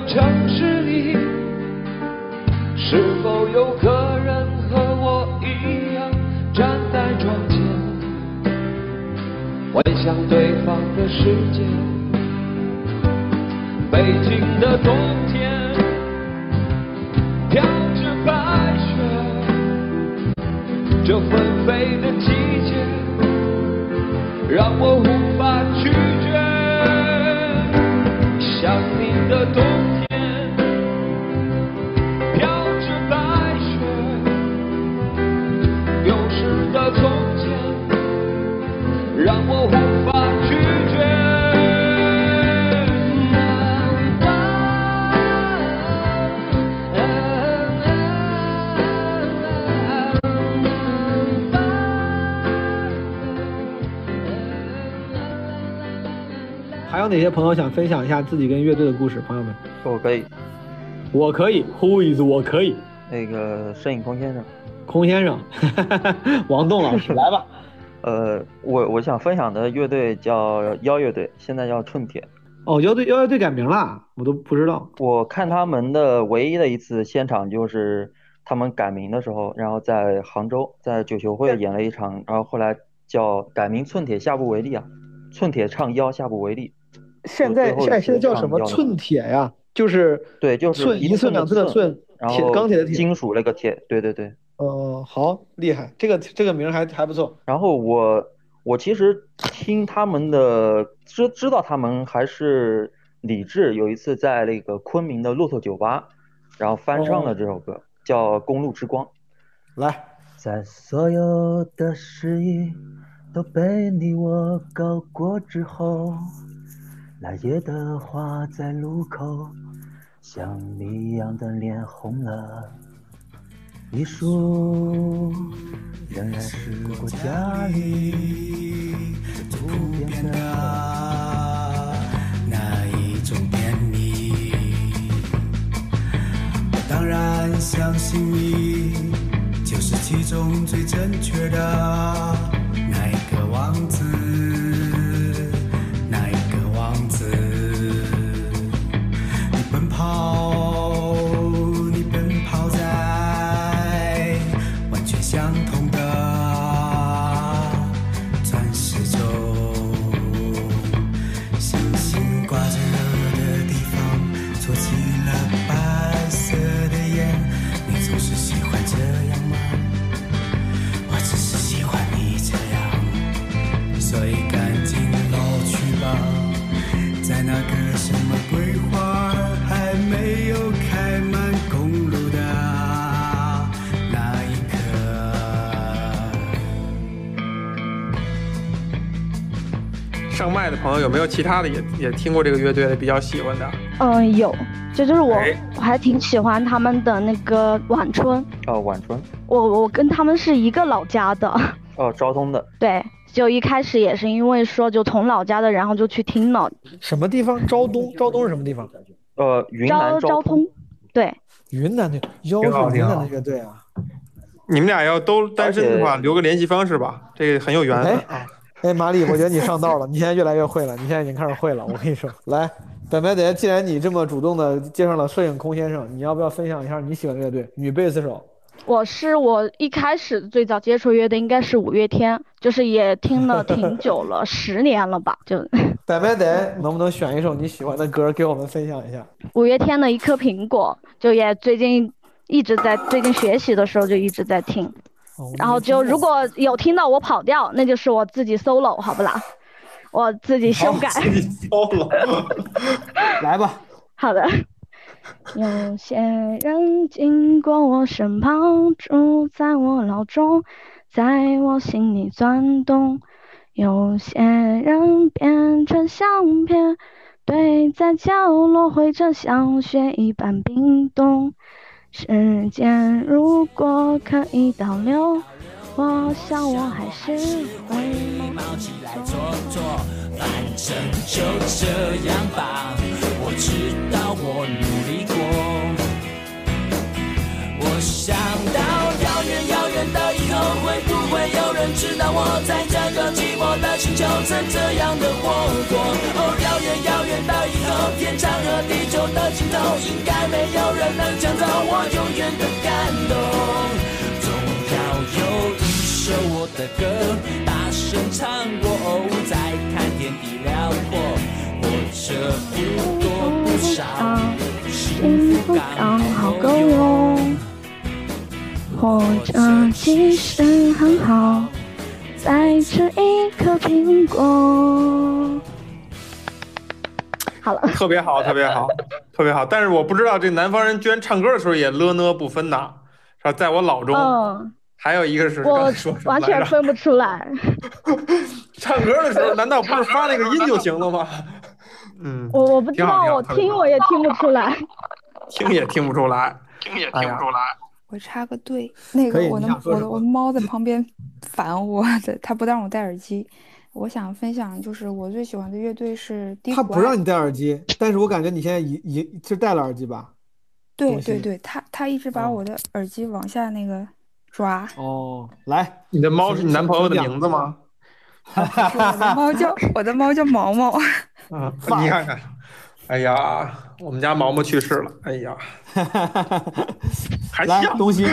方的朋友想分享一下自己跟乐队的故事？朋友们，我可以，我可以，Who is 我可以？那个摄影空先生，空先生，王栋老师来吧。呃，我我想分享的乐队叫妖乐队，现在叫寸铁。哦，妖队妖乐队改名了，我都不知道。我看他们的唯一的一次现场就是他们改名的时候，然后在杭州在九球会演了一场，然后后来叫改名寸铁下不为例啊，寸铁唱妖下不为例。现在现在现在叫什么寸铁呀？就是对，就是寸一寸两寸的寸，然后铁钢铁的铁，金属那个铁，对对对。哦，好厉害，这个这个名还还不错。然后我我其实听他们的知知道他们还是李志有一次在那个昆明的骆驼酒吧，然后翻唱了这首歌，叫《公路之光》。来，在所有的失意都被你我搞过之后，那夜的花在路口，像你一样的脸红了。你说仍然是我家里最普遍的那一种甜蜜。我当然相信你就是其中最正确的那一个王子，跑，没有其他的也也听过这个乐队的比较喜欢的？嗯，有，这就是我哎，我还挺喜欢他们的那个晚春，哦，晚春，我我跟他们是一个老家的，哦，昭通的，对，就一开始也是因为说就从老家的，然后就去听了，什么地方？昭东，昭东是什么地方？呃，云南昭通，对，云南的，哟，云南的乐队啊。你们俩要都单身的话，留个联系方式吧，这个很有缘分。啊。哎，马里，我觉得你上道了，你现在越来越会了，你现在已经开始会了。我跟你说，来，本白德，既然你这么主动的介绍了摄影空先生，你要不要分享一下你喜欢的乐队？女贝斯手，我是我一开始最早接触乐队应该是五月天，就是也听了挺久了，十年了吧，就百白得，能不能选一首你喜欢的歌给我们分享一下？五月天的一颗苹果，就也最近一直在最近学习的时候就一直在听，哦然后就如果有听到我跑调，那就是我自己 solo 好不啦？我自己修改。来吧。好的。有些人经过我身旁，住在我脑中，在我心里钻动。有些人变成相片，堆在角落，会着像雪一般冰冻。时间如果可以倒流，我想我还是会毛起来做做，反正就这样吧。我知道我努力过，我想到遥远遥远的以后，会不会有人知道我在这个寂寞的星球曾这样的活过？哦，遥远遥远的以后，天长和地久的尽头，应该没有人能抢走我永远的感动。总要有一首我的歌，大声唱过，哦再看天地辽阔，活着不多不少，幸福刚好够用。活着其实很好，再吃一颗苹果。好了，特别好，特别好，特别好。但是我不知道这南方人居然唱歌的时候也了呢不分呐，是吧？在我脑中，嗯，还有一个是刚我才说完？全分不出来。唱歌的时候难道不是发那个音就行了吗？嗯，我我不知道，我听我也听不出来。听也听不出来，听也听不出来。我插个队，那个我的我我猫在旁边烦我的，它不让我戴耳机。我想分享，就是我最喜欢的乐队是低苦爱他不让你戴耳机，但是我感觉你现在已已是戴了耳机吧？对对对，它它一直把我的耳机往下那个抓。哦，来，你的猫是你男朋友的名字吗？我的猫叫我的猫叫毛毛。啊，你看看，哎呀，我们家毛毛去世了，哎呀，还来，像东西，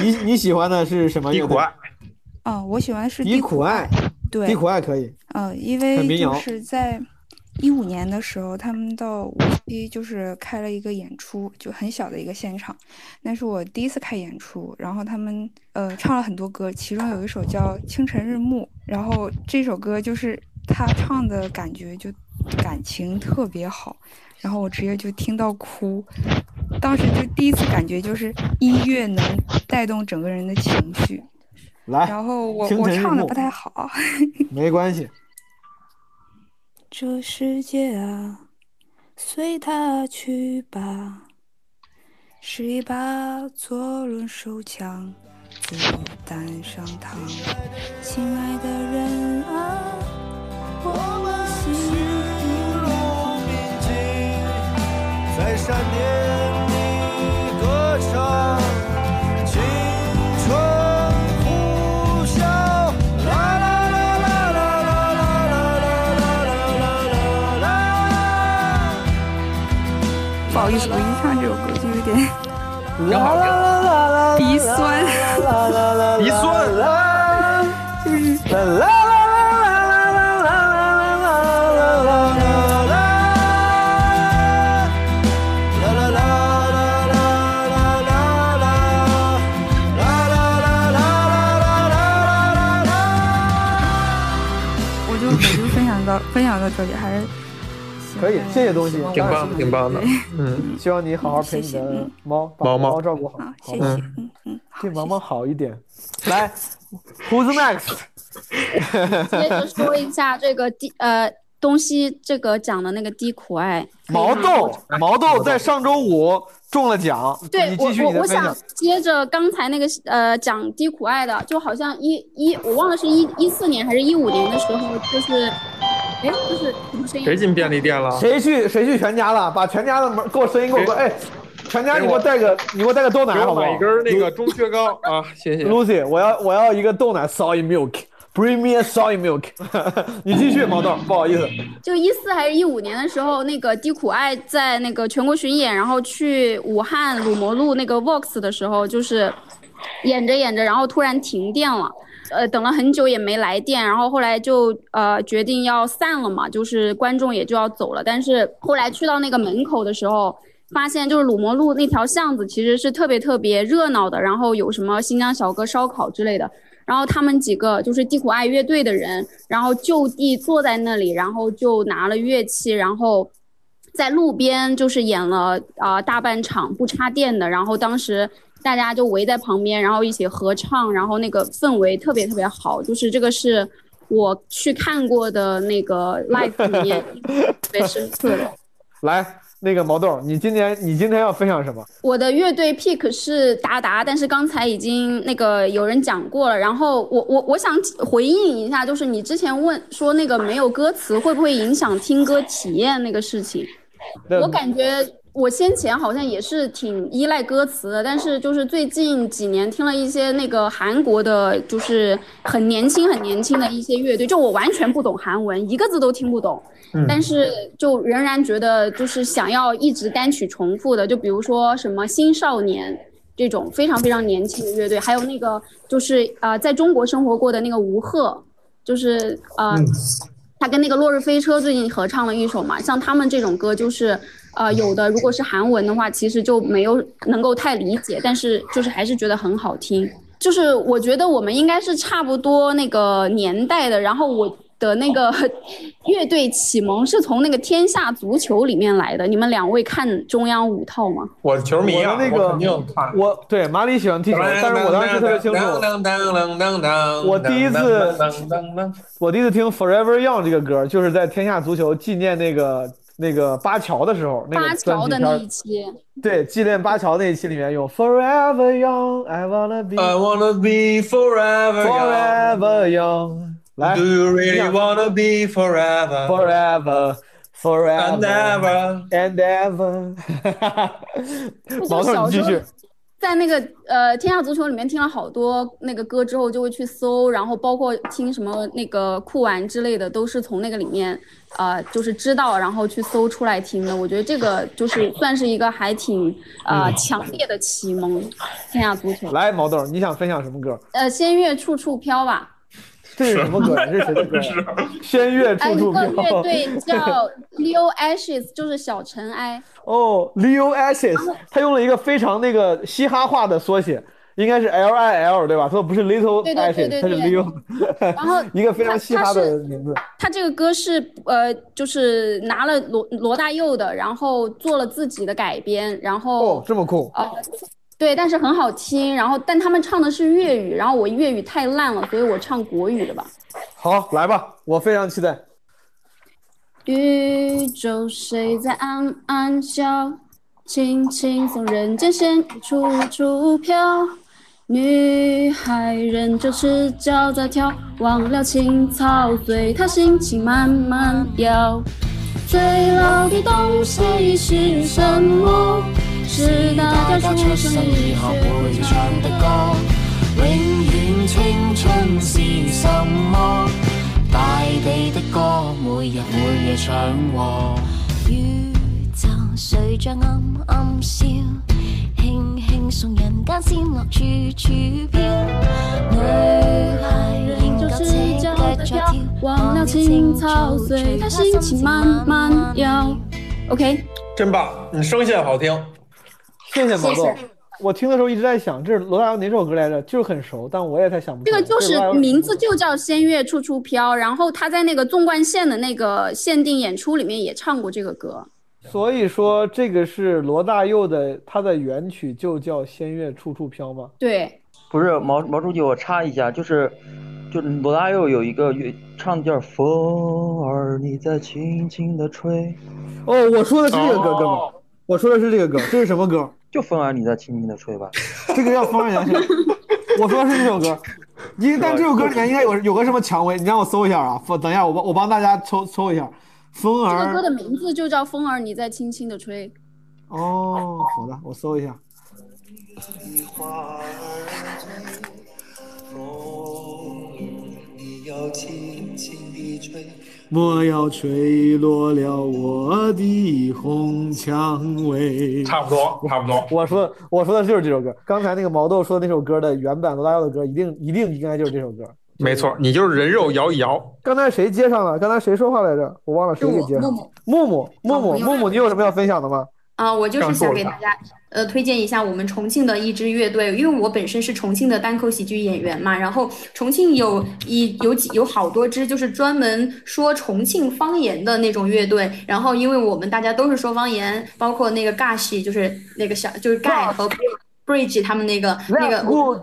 你你你喜欢的是什么？乐队？低苦爱，嗯，我喜欢的是地苦苦爱，对，地苦爱可以。嗯，因为就是在一五年的时候，他们到无锡就是开了一个演出，就很小的一个现场，那是我第一次看演出。然后他们呃唱了很多歌，其中有一首叫《清晨日暮》，然后这首歌就是他唱的感觉就感情特别好，然后我直接就听到哭，当时就第一次感觉就是音乐能带动整个人的情绪。来，然后我我唱的不太好，没关系。这世界啊，随它去吧，是一把左轮手枪，子弹上膛。亲爱的人啊，我们心如明镜，在山巅里歌唱，我一唱这首歌就有点。鼻酸，鼻酸，就是啦啦啦啦啦啦啦啦啦我就我就分享到分享到这里，还是可以，谢谢东西，挺棒，挺棒的。嗯，希望你好好陪你的猫，把毛毛毛照顾好，谢谢。好吗对毛毛好一点。来，Who's next？接着说一下这个低呃东西这个讲的那个低苦爱，毛豆，毛豆在上周五中了奖，对我我我想。接着刚才那个呃讲低苦爱的，就好像一一我忘了是一一四年还是一五年的时候，就是哎就是什么声音？谁进便利店了？谁去谁去全家了？把全家的门给我声音给我关。哎，全家你给我带个你给我带个豆奶好不好？我买一根那个钟薛高 啊，谢谢。Lucy，我要我要一个豆奶 soy milk，bring me a soy milk。你继续，毛豆，不好意思。就一四还是一五年的时候，那个低苦爱在那个全国巡演，然后去武汉鲁磨路那个 Vox 的时候，就是演着演着，然后突然停电了。呃，等了很久也没来电，然后后来就呃决定要散了嘛，就是观众也就要走了。但是后来去到那个门口的时候，发现就是鲁磨路那条巷子其实是特别特别热闹的，然后有什么新疆小哥烧烤之类的。然后他们几个就是地苦爱乐队的人，然后就地坐在那里，然后就拿了乐器，然后在路边就是演了啊、大半场不插电的，然后当时大家就围在旁边，然后一起合唱，然后那个氛围特别特别好，就是这个是我去看过的那个 live 里面 特别深刻的。来，那个毛豆，你今年你今天要分享什么？我的乐队 pick 是达达，但是刚才已经那个有人讲过了。然后我我我想回应一下，就是你之前问说那个没有歌词会不会影响听歌体验那个事情，我感觉我先前好像也是挺依赖歌词的，但是就是最近几年听了一些那个韩国的，就是很年轻很年轻的一些乐队，就我完全不懂韩文，一个字都听不懂。嗯但是就仍然觉得就是想要一直单曲重复的，就比如说什么新少年这种非常非常年轻的乐队，还有那个就是呃在中国生活过的那个吴赫，就是呃。他跟那个落日飞车最近合唱了一首嘛，像他们这种歌就是，呃，有的如果是韩文的话，其实就没有能够太理解，但是就是还是觉得很好听。就是我觉得我们应该是差不多那个年代的，然后我的那个 乐队启蒙是从那个天下足球里面来的。你们两位看中央五套吗？我是球迷啊，那个我肯定看。我对马里喜欢踢球，但是我当时特别清楚。我第一次我第一次听《Forever Young》这个歌，就是在天下足球纪念那个那个巴乔的时候，那巴个巴乔的那一期，对，纪念巴乔那一期里面有 Forever Young, I wanna be I wanna be forever forever young。来 Do you really wanna be forever? forever forever And ever. and ever？毛就小时候豆你继续。在那个呃天下足球里面听了好多那个歌之后，就会去搜，然后包括听什么那个酷玩之类的，都是从那个里面呃就是知道，然后去搜出来听的。我觉得这个就是算是一个还挺呃嗯强烈的启蒙，天下足球。来，毛豆，你想分享什么歌？呃，仙乐处处飘吧。这是什么歌？这是谁的歌？仙乐哎，处处一个飘。乐队叫 Leo Ashes，就是小尘埃。哦，Leo Ashes，他用了一个非常那个嘻哈化的缩写，应该是 L I L 对吧？它不是 Little 对对 Ashes，它是 Leo，然后 一个非常嘻哈的名字。他这个歌是呃，就是拿了罗罗大佑的，然后做了自己的改编，然后哦，这么酷。呃，对，但是很好听。然后但他们唱的是粤语，然后我粤语太烂了，所以我唱国语的吧。好，来吧，我非常期待。宇宙谁在暗暗笑？轻轻送人间线，处处飘。女孩仍旧赤脚在跳，忘了青草随她心情慢慢摇。最老的东西是什么？是大家出生以后会唱的歌。永远青春是什麼？大地的歌，每日每夜唱和。宇宙随着暗暗笑？轻轻送人间仙樂處處飄。女孩仍舊赤腳在跳，忘了青草隨她心情慢慢摇。OK，真棒，你声线好听。谢谢毛豆谢谢。我听的时候一直在想，这是罗大佑哪首歌来着？就是很熟，但我也在想不。这个就是名字就叫《仙乐处处飘》，然后他在那个纵贯线的那个限定演出里面也唱过这个歌。所以说这个是罗大佑的，他的原曲就叫《仙乐处处飘》吗？对，不是毛毛主席，我插一下，就是就是罗大佑有一个乐唱叫《风儿你在轻轻的吹》，哦，我说的是这个歌，哥们儿，我说的是这个歌，这是什么歌？就风儿你在轻轻的吹吧。这个叫《风儿扬起来》，我说的是这首歌。因但这首歌里面应该有有个什么蔷薇，你让我搜一下啊。等一下，我帮我帮大家抽抽一下。风儿这个歌的名字就叫《风儿你在轻轻的吹》。哦，好的，我搜一下。风你要轻轻地吹。莫要吹落了我的红蔷薇。差不多，差不多。我说我说的就是这首歌。刚才那个毛豆说的那首歌的原版罗大佑的歌，一定一定应该就是这首歌。没错，你就是人肉摇一摇。刚才谁接上了？刚才谁说话来着？我忘了谁给接上了。木木木木木木，你有什么要分享的吗？啊，我就是想给大家呃推荐一下我们重庆的一支乐队，因为我本身是重庆的单口喜剧演员嘛，然后重庆有一有几有好多支就是专门说重庆方言的那种乐队，然后因为我们大家都是说方言，包括那个 Gash 就是那个小就是盖和 Bridge 他们那个那个我。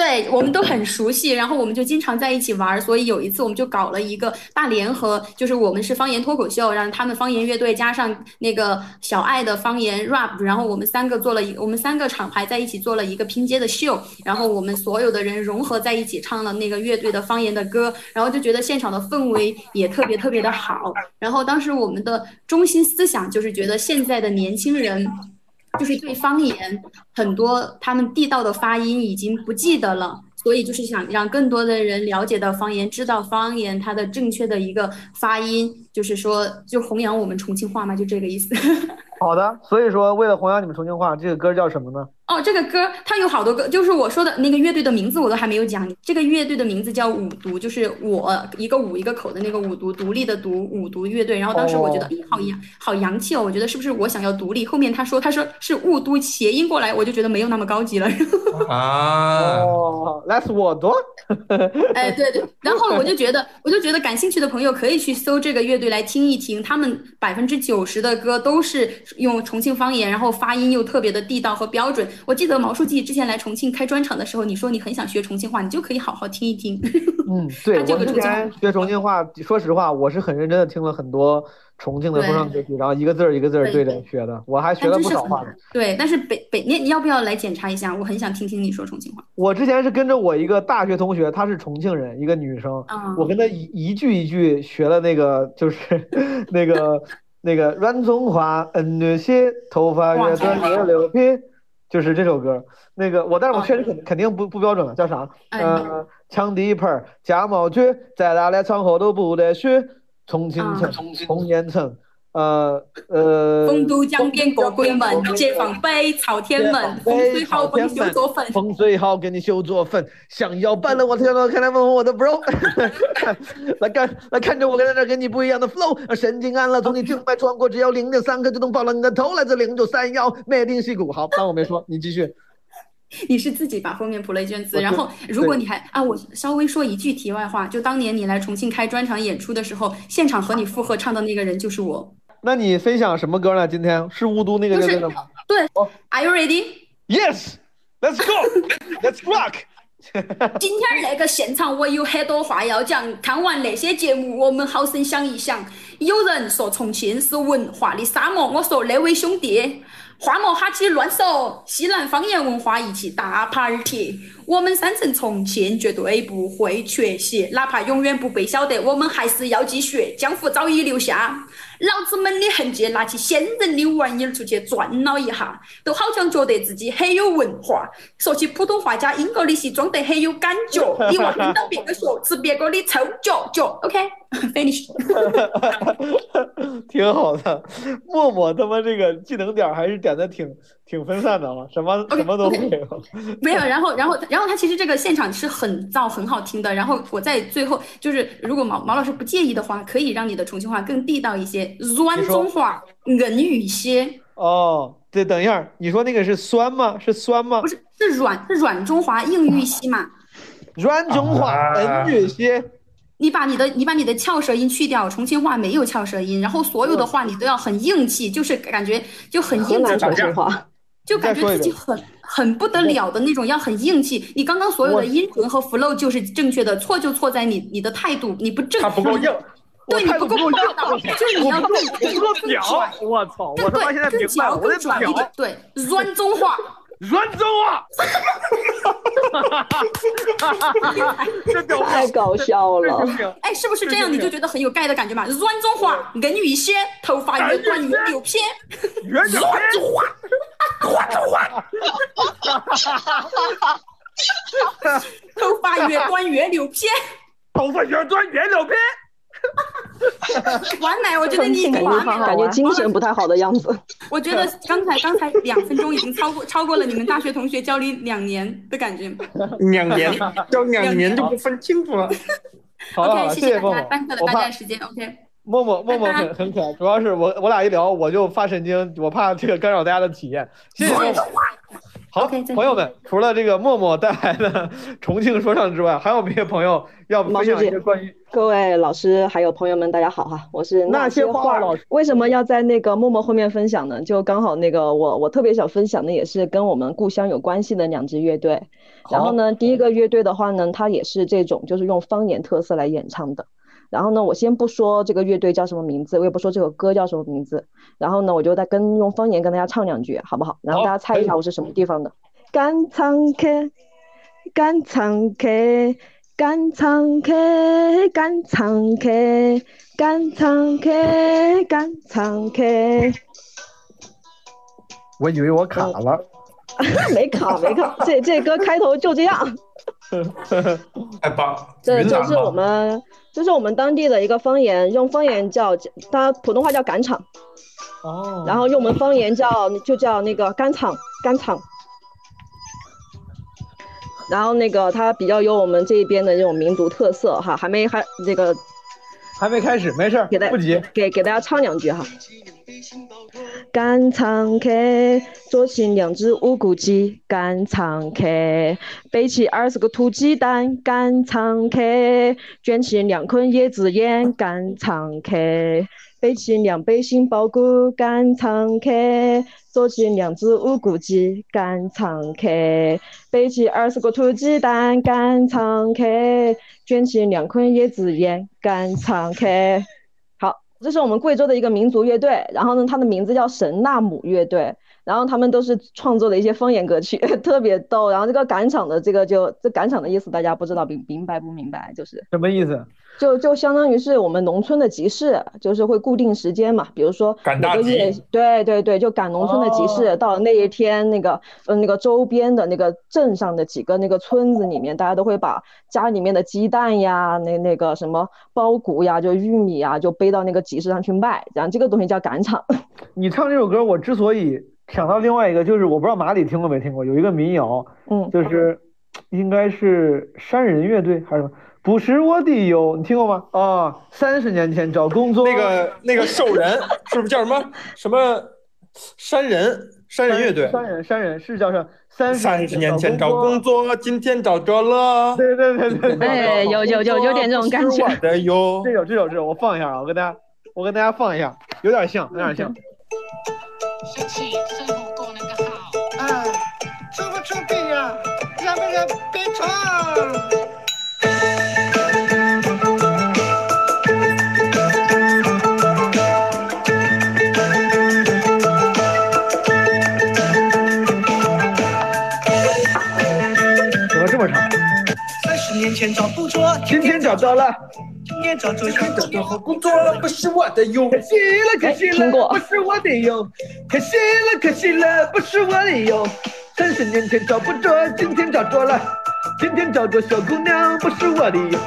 对，我们都很熟悉，然后我们就经常在一起玩儿，所以有一次我们就搞了一个大联合，就是我们是方言脱口秀，让他们方言乐队加上那个小爱的方言 rap，然后我们三个做了一，我们三个厂牌在一起做了一个拼接的秀，然后我们所有的人融合在一起唱了那个乐队的方言的歌，然后就觉得现场的氛围也特别特别的好，然后当时我们的中心思想就是觉得现在的年轻人。就是对方言很多他们地道的发音已经不记得了，所以就是想让更多的人了解到方言，知道方言它的正确的一个发音，就是说就弘扬我们重庆话嘛，就这个意思。好的，所以说为了弘扬你们重庆话，这个歌叫什么呢？哦，这个歌它有好多歌，就是我说的那个乐队的名字我都还没有讲。这个乐队的名字叫五毒，就是我一个五一个口的那个五毒，独立的独，五毒乐队。然后当时我觉得，哦咦，好洋好洋气哦，我觉得是不是我想要独立？后面他说他说是雾都谐音过来，我就觉得没有那么高级了。啊，哦，That's 我多。哎，对对，然后我就觉得，我就觉得感兴趣的朋友可以去搜这个乐队来听一听，他们百分之九十的歌都是用重庆方言，然后发音又特别的地道和标准。我记得毛书记之前来重庆开专场的时候，你说你很想学重庆话，你就可以好好听一听。嗯，对 他这我之个重庆前学重庆话，说实话，我是很认真的听了很多重庆的说唱歌曲，然后一个字儿一个字儿对着学的，我还学了不少话呢。对，但是北北，你你要不要来检查一下？我很想听听你说重庆话。我之前是跟着我一个大学同学，她是重庆人，一个女生，嗯我跟她一一句一句学了那个，就是那个那个软中华，嗯那些头发越短越牛皮，就是这首歌。那个我，但是我确实肯肯定不不标准了，叫啥？呃，抢地盘儿假毛脚，再大的场合都不得虚。重庆城，红岩城，呃呃。丰都江边过鬼门，解放碑朝天门，风水好给你修座坟。风水好，给你修座坟。想要办了，我天呐，看来问问我的 bro，来看来看着我跟在这给你不一样的 flow，神经安了，从你静脉穿过，只要零点三克就能爆了你的头，来自零九三幺，美定戏骨。好，当我没说，你继续。你是自己把封面谱了一卷子，然后如果你还啊，我稍微说一句题外话，就当年你来重庆开专场演出的时候，现场和你附和唱的那个人就是我。那你分享什么歌呢？今天是雾都那个乐队的吗对，Are you ready？？Yes，Let's go，Let's rock。今天那个现场我有很多话要讲，看完那些节目，我们好生想一想。有人说重庆是文化的沙漠，我说那位兄弟，话莫哈起乱说，西南方言文化一起大 party。我们山城重庆绝对不会缺席，哪怕永远不被晓得，我们还是要继续。江湖早已留下老子们的痕迹，拿起先人的玩意儿出去转了一下，都好像觉得自己很有文化。说起普通话加英国的戏，装得很有感觉。你望听到别个说，吃别个的臭脚脚。OK，finish、挺好的。默默他妈这个技能点儿还是点的挺挺分散的啊，什么什么都会。没有，然后，然后，然后他其实这个现场是很燥、很好听的。然后我在最后就是，如果毛毛老师不介意的话，可以让你的重庆话更地道一些，软中话、硬语些。哦，对，等一下，你说那个是酸吗？是酸吗？不是，是软，是软中华硬玉溪嘛？软中华硬语些。你把你的你把你的翘舌音去掉，重庆话没有翘舌音，然后所有的话你都要很硬气，就是感觉就很硬气。重庆话。就感觉自己很很不得了的那种，要很硬气。你刚刚所有的音准和 flow 就是正确的，错就错在你你的态度，你不正。他不够硬。对你不够霸道，就是你要更更更屌！我操！我他妈现在明白了，我得转一点，对，软中话，软中话。这屌 太搞笑了！哎，是不是这样你就觉得很有盖的感觉嘛？软中话，硬语些，头发越短越牛撇。软中话，软中话。头发越短越牛撇。头发越短越牛撇。完美，我觉得你感觉感觉精神不太好的样子。我觉得刚才刚才两分钟已经超过超过了你们大学同学教你两年的感觉。两年教两年就不分清楚了。好了，OK，谢谢默默大家，耽搁了大家的时间。OK，默默默默很很可爱，主要是我我俩一聊我就发神经，我怕这个干扰大家的体验。谢谢默默。好，朋友们，除了这个默默带来的 重庆说唱之外，还有没有朋友要分享一些关于各位老师还有朋友们，大家好哈，我是那些话话老师。为什么要在那个默默后面分享呢？就刚好那个我我特别想分享的也是跟我们故乡有关系的两支乐队。然后呢，第一个乐队的话呢，它也是这种就是用方言特色来演唱的。然后呢，我先不说这个乐队叫什么名字，我也不说这首歌叫什么名字。然后呢，我就再跟用方言跟大家唱两句，好不好？然后大家猜一下我是什么地方的。干唱 K，干唱 K，干唱 K，干唱 K，干唱 K，干唱 K。我以为我卡了。没卡没卡，这这歌开头就这样。太棒！这就是我们这是我们当地的一个方言，用方言叫它普通话叫赶场，哦，然后用我们方言叫就叫那个赶场赶场。然后那个它比较有我们这边的这种民族特色哈，还没还这个还没开始，没事儿，给大不急，给给大家唱两句哈。赶场客，做起两只无骨鸡。赶场客，背起二十个土鸡蛋。赶场客，卷起两捆椰子烟。赶场客，背起两背杏鲍菇。赶场客，做起两只无骨鸡。赶场客，背起二十个土鸡蛋。赶场客，卷起两捆椰子烟。赶场客。这是我们贵州的一个民族乐队，然后呢，它的名字叫神纳姆乐队，然后他们都是创作的一些方言歌曲，特别逗。然后这个赶场的这个就这赶场的意思，大家不知道明明白不明白？就是什么意思？就就相当于是我们农村的集市，就是会固定时间嘛，比如说赶大每个月，对对对，就赶农村的集市，哦到那一天，那个呃那个周边的那个镇上的几个那个村子里面，大家都会把家里面的鸡蛋呀，那那个什么苞谷呀，就玉米呀，就背到那个集市上去卖，然后这个东西叫赶场。你唱这首歌，我之所以想到另外一个，就是我不知道马里听过没听过，有一个民谣，嗯，就是应该是山人乐队还是什么？不是我的哟，你听过吗？啊，三十年前找工作，那个那个兽人 是不是叫什么什么山人？山人乐队山人山人是叫什么？三三十年前找工作，今天找着了。对对对对对，哎有有有有点这种感觉是我的哟。这首这首这首我放一下啊，我跟大家我跟大家放一下，有点像，有点像。哎，出不出病呀？让不让别闯？年前找不着，今天找到了。今天找着想找着好工作不是我的哟。可惜了，可惜了，不是我的哟。可惜了，可惜了，不是我的哟。三十年前找不着，今天找着了。今天找着小姑娘，不是我的哟。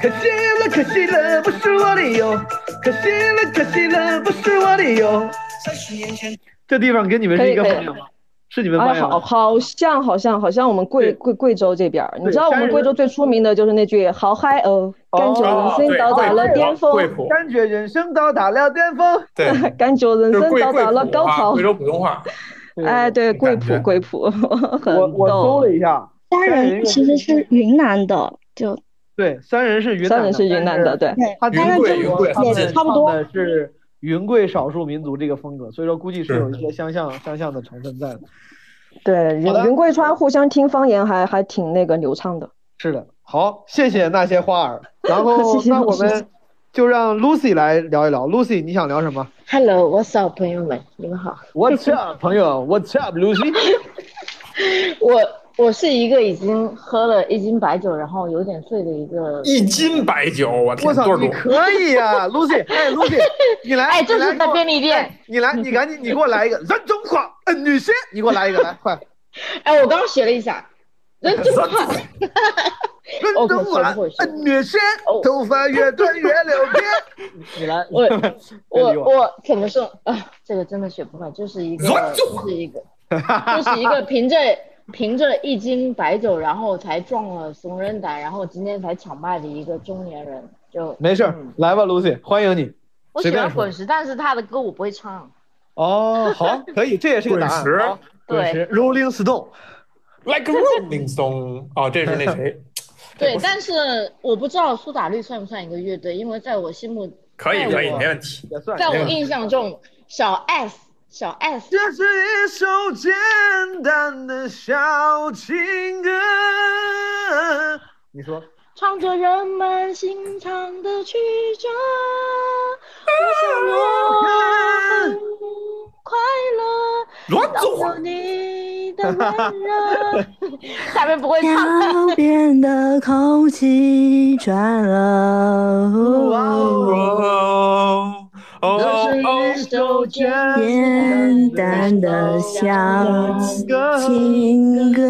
可惜了，可惜了，不是我的哟。可惜了，可惜了，不是我的哟。三十年前，这地方跟你们是一个方向吗？是你们哎，方向吗？好，好像好像好像我们贵贵贵州这边儿，你知道我们贵州最出名的就是那句“好嗨哦”，感觉人生到达了巅峰，感觉人生到达了巅峰。对，感觉人生到达了高潮贵。州普通话。哎，对，贵普贵普，很我我搜。了一下，三人其实是云南的，就对，三人是云南的，三人是云南的对他云贵云贵他们也差不多唱的是云贵少数民族这个风格，所以说估计是有一些相像相像的成分在的。对，云云贵川互相听方言还还挺那个流畅的。是的，好，谢谢那些花儿。然后谢谢那我们就让 Lucy 来聊一聊。Lucy，你想聊什么 Hello，What's up，朋友们，你们好。？What's up，朋友？What's up，Lucy？我我是一个已经喝了一斤白酒，然后有点醉的一个。一斤白酒，我天，我操，多少度？你可以呀，Lucy，哎，Lucy，你来，哎这是在便利店哎你来，你赶紧，你给我来一个人中狂，嗯，女仙，你给我来一个，来，快，哎，我刚刚学了一下，人中狂。人中话，嗯，女仙，头发越短越留 辫。你来，我我我我怎么说啊？这个真的学不会，就是一个就是一个就是一个凭着凭着一斤白酒，然后才撞了怂人胆，然后今天才抢麦的一个中年人，就没事儿，来吧，Lucy，欢迎你。我喜欢滚石，但是他的歌我不会唱。哦，好，可以，这也是个答案。滚石好滚石，Rolling Stone。Like a Rolling Stone，哦，这是那谁？对，但是我不知道苏打绿算不算一个乐队，因为在我心目可以可以，没问题。也算在我印象中，小 S 小 S 这是一首简单的小情歌。你说，唱着人们心肠的曲折，我想我很快乐，乱当有你的温热。下面不会唱脚边的空气转了，哦哦这是一首简单的小情歌，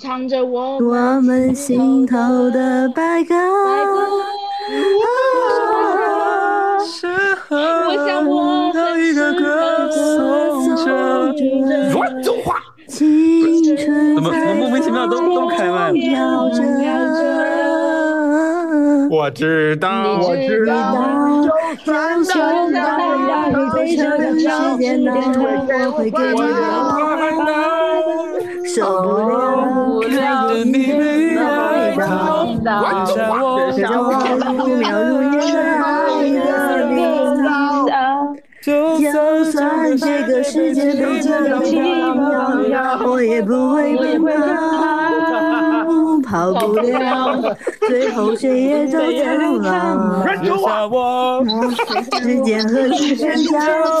唱着我们心头的白鸽。我想我很一个歌颂着乱子话，青春怎么怎么莫名其妙都都开麦了？我知道，我知道，就算让你悲伤的时间到我会给你的，受不了你的味道，让我五秒如烟的爱的名字。就算这个世界被这样奇妙，我也不会奔跑，跑不了，最后谁也走不了。留下我时间和时间交错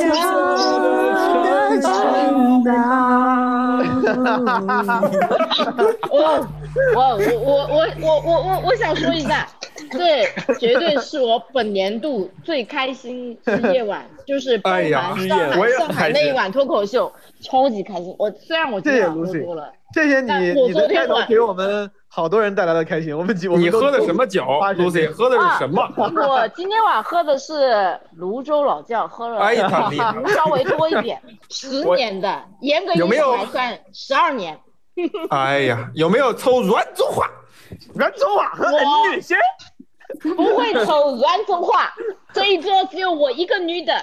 的城堡。我我我我我我我我我想说一下，这绝对是我本年度最开心的夜晚，就是包哎呀含上我也海上海那一晚脱口秀，超级开心。我虽然我今天晚喝 Lucy 多了，谢谢你你的昨天晚开头给我们好多人带来了开心。我们几你喝的什么酒？Lucy 喝的是什么？我今天晚喝的是泸州老窖，喝了 稍微多一点，十我年的，严格意有没有义上来算十二年。哎呀，有没有抽软中华？软中华和我女性。不会抽软中话，这一桌只有我一个女的，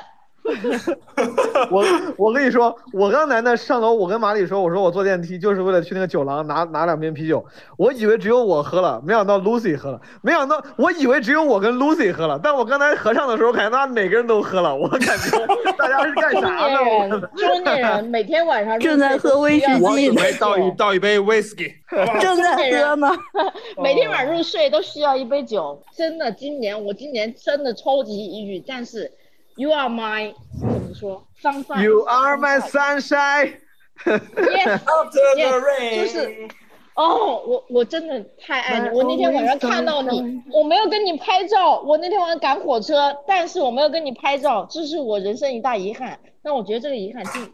我 我跟你说，我刚才呢上楼，我跟马里说，我说我坐电梯就是为了去那个酒廊拿拿两瓶啤酒，我以为只有我喝了，没想到 Lucy 喝了，没想到我以为只有我跟 Lucy 喝了，但我刚才合唱的时候，感觉大家每个人都喝了，我感觉大家是干中啥年呢？人，中年人每天晚上正在喝威士忌倒一 倒一杯 whisky？正在喝呢。每天晚上入睡都需要一杯酒。真的，今年我今年真的超级抑郁，但是 You are my 怎么说？sunshine。You are my sunshine。Yes, yes，就是。哦，我我真的太爱你！我那天晚上看到你，我没有跟你拍照。我那天晚上赶火车，但是我没有跟你拍照，这是我人生一大遗憾。但我觉得这个遗憾尽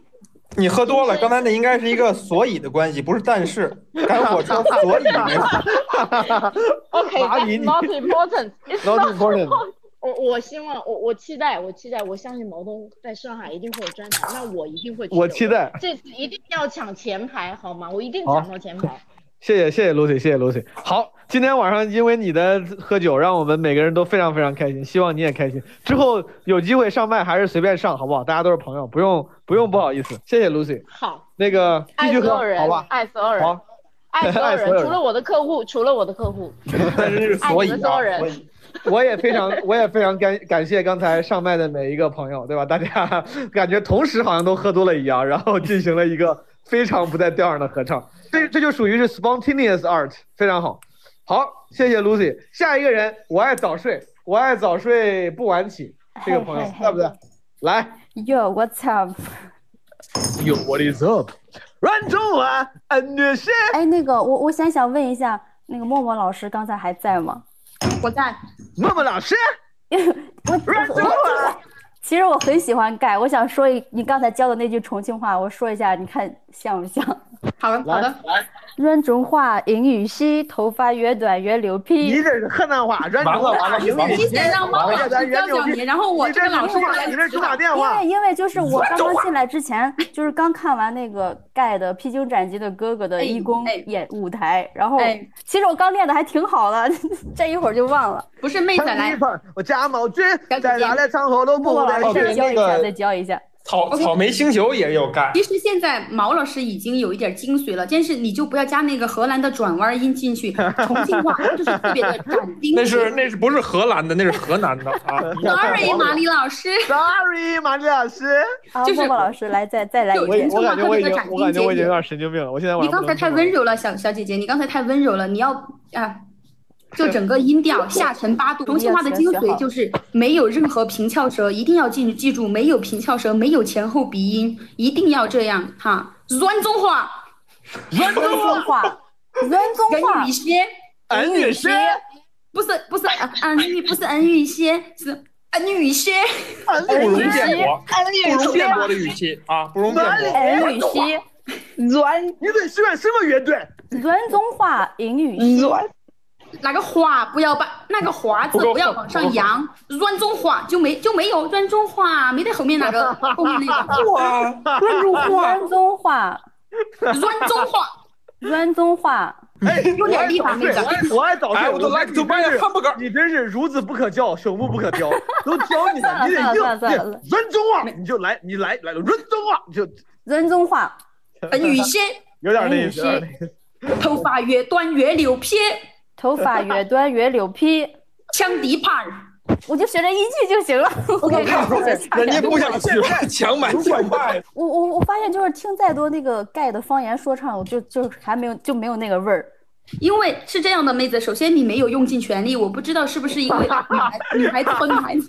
你喝多了，刚才那应该是一个所以的关系，不是但是。赶火车，所以没有。OK, 马里 that's 你 not important. It's Not not important 我我希望我我期待我期待我相信毛东在上海一定会有专场，那我一定会去。我期待这次一定要抢前排，好吗？我一定抢到前排。谢谢谢谢 Lucy，谢谢 Lucy。好，今天晚上因为你的喝酒，让我们每个人都非常非常开心，希望你也开心。之后有机会上麦还是随便上，好不好？大家都是朋友，不用不用不好意思。谢谢 Lucy。好，那个继爱续喝，所有人，好吧？爱所有人，好，爱所有人 除了我的客户，除了我的客户，但是爱你们所有人。我也非常，我也非常感感谢刚才上麦的每一个朋友，对吧？大家 感觉同时好像都喝多了一样，然后进行了一个非常不在调上的合唱，这这就属于是 spontaneous art，非常好。好，谢谢 Lucy。下一个人，我爱早睡，我爱早睡不晚起，这个朋友在不在？来 Yo, what's up？，Yo what is up？软中华，恩乐些。哎，那个，我我想想问一下，那个默默老师刚才还在吗？我在。默默老师，我。其实我很喜欢盖，我想说一你刚才教的那句重庆话，我说一下，你看像不像？好的，好的。软中华，英语系，头发越短越牛皮。你这是河南话，软中华，英语提前让猫老师教教你，然后我这个老师你这是打电因话为。因为就是我刚刚进来之前，就是刚看完那个盖的《披荆斩棘的哥哥》的义工演舞台，然后哎其实我刚练的还挺好的，这一会儿就忘了。不是妹子来，我假冒军，在哪的场合都不来默默老师再教一下，再教一下。草草莓星球也有盖。其实现在毛老师已经有一点精髓了，但是你就不要加那个荷兰的转弯音进去，重庆话就是特别的斩钉那是那是不是荷兰的？那是河南的啊。Sorry，马丽老师。Sorry，马丽老师。就是默默老师来再再来一我也遍。我感觉我已经特别的我感觉我已经有斩钉截铁点神经病了，我现在你刚才太温柔了，小小姐姐，你刚才太温柔了，你要啊。就整个音调下沉八度，重庆话的精髓就是没有任何平翘舌，一定要记记住，没有平翘舌，没有前后鼻音，一定要这样哈。软中华，软中华，软中华恩语些，恩语些，不是不是恩语，不是恩语些，是恩语些，不容辩驳，不容辩驳的些。语气啊，不容辩驳。恩语系，软，你最喜欢什么乐队？软中华，英语系。那个华不要把那个华字不要往上扬，软中华就没就没有软中华，没得后面那个 后面那个。哇，软中华，软中华，软中华，软中话。哎，有点厉害妹子我爱早睡，I would like to buy a hamburger 你真是孺子不可教，朽木不可雕，都教你了，你得硬软中话，你就来，你来来了，软中话就软中话，恩语些，有点那意思，有点那意思。头发越短越牛皮，头发越短越牛皮，抢地盘儿。我就学这一句就行了。OK，人家不想学，强买强卖。我我我发现就是听再多那个盖的方言说唱，我就就还没有就没有那个味儿。因为是这样的，妹子，首先你没有用尽全力，我不知道是不是因为女孩女孩子和女孩子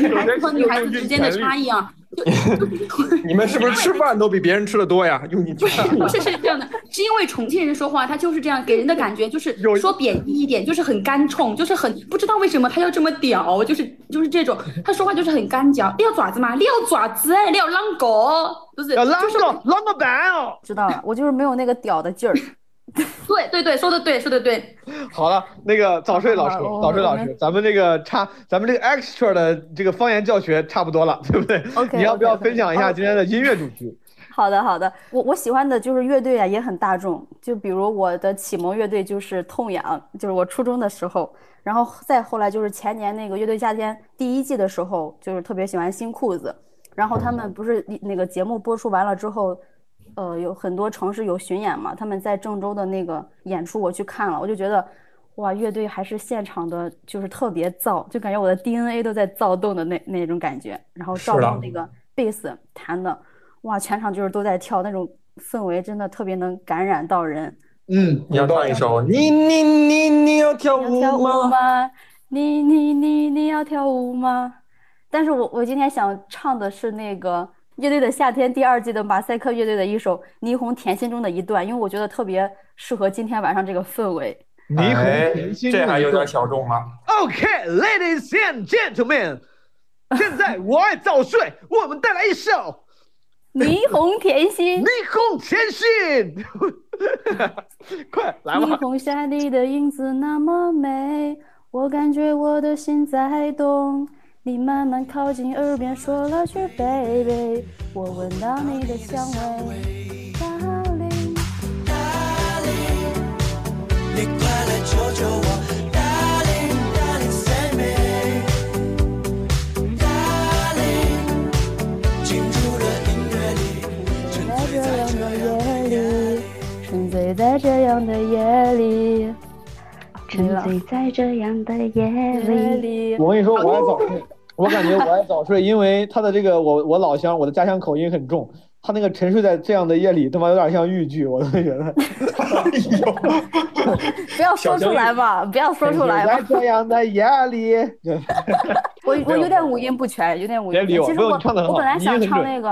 女孩子和女孩子之间的差异啊。你们是不是吃饭都比别人吃的多呀？用进去。不 是是这样的，是因为重庆人说话他就是这样，给人的感觉就是说贬义一点，就是很干冲，就是很不知道为什么他要这么屌，就是就是这种，他说话就是很干嚼。你要爪子吗？你要爪子哎，你要啷个？不是，要啷就是个啷个办哦？知道了，我就是没有那个屌的劲儿。对对对，说的对，说的对。好了，那个早睡老师，早睡老师，咱们这个差，咱们这个 extra 的这个方言教学差不多了，对不对 OK，你要不要分享一下今天的音乐主题？好的，好的，我我喜欢的就是乐队啊，也很大众。就比如我的启蒙乐队就是痛痒，就是我初中的时候，然后再后来就是前年那个乐队夏天第一季的时候，就是特别喜欢新裤子。然后他们不是那个节目播出完了之后，呃，有很多城市有巡演嘛，他们在郑州的那个演出我去看了，我就觉得。哇，乐队还是现场的，就是特别躁，就感觉我的 DNA 都在躁动的那那种感觉。然后赵东那个贝斯弹的，哇，全场就是都在跳，那种氛围真的特别能感染到人。嗯，你要唱一首，你你你你要跳舞？吗？你你你你要跳舞吗？但是我我今天想唱的是那个乐队的夏天第二季的马赛克乐队的一首《霓虹甜心》中的一段，因为我觉得特别适合今天晚上这个氛围。霓虹哎甜心，这还有点小众了。OK，ladies、and gentlemen，现在我爱早睡，我们带来一首《霓虹甜心》。霓虹甜心，快来吧！霓虹下你的影子那么美，我感觉我的心在动。你慢慢靠近耳边说了句 baby，我闻到你的香味，darling Darling，。你快来救救我，Darling Darling Save me，Darling，进入了音乐里，沉醉在这样的夜里，沉醉在这样的夜里，沉醉在这样的夜夜里。里。我跟你说，我爱早睡，我感觉我爱早睡，因为他的这个我我老乡，我的家乡口音很重，他那个沉睡在这样的夜里，他妈有点像豫剧，我都觉得。不要说出来吧，不要说出来在嘛。这样的夜里，我我有点五音不全，有点五音不全。别理我不用其实我我本来想唱那个，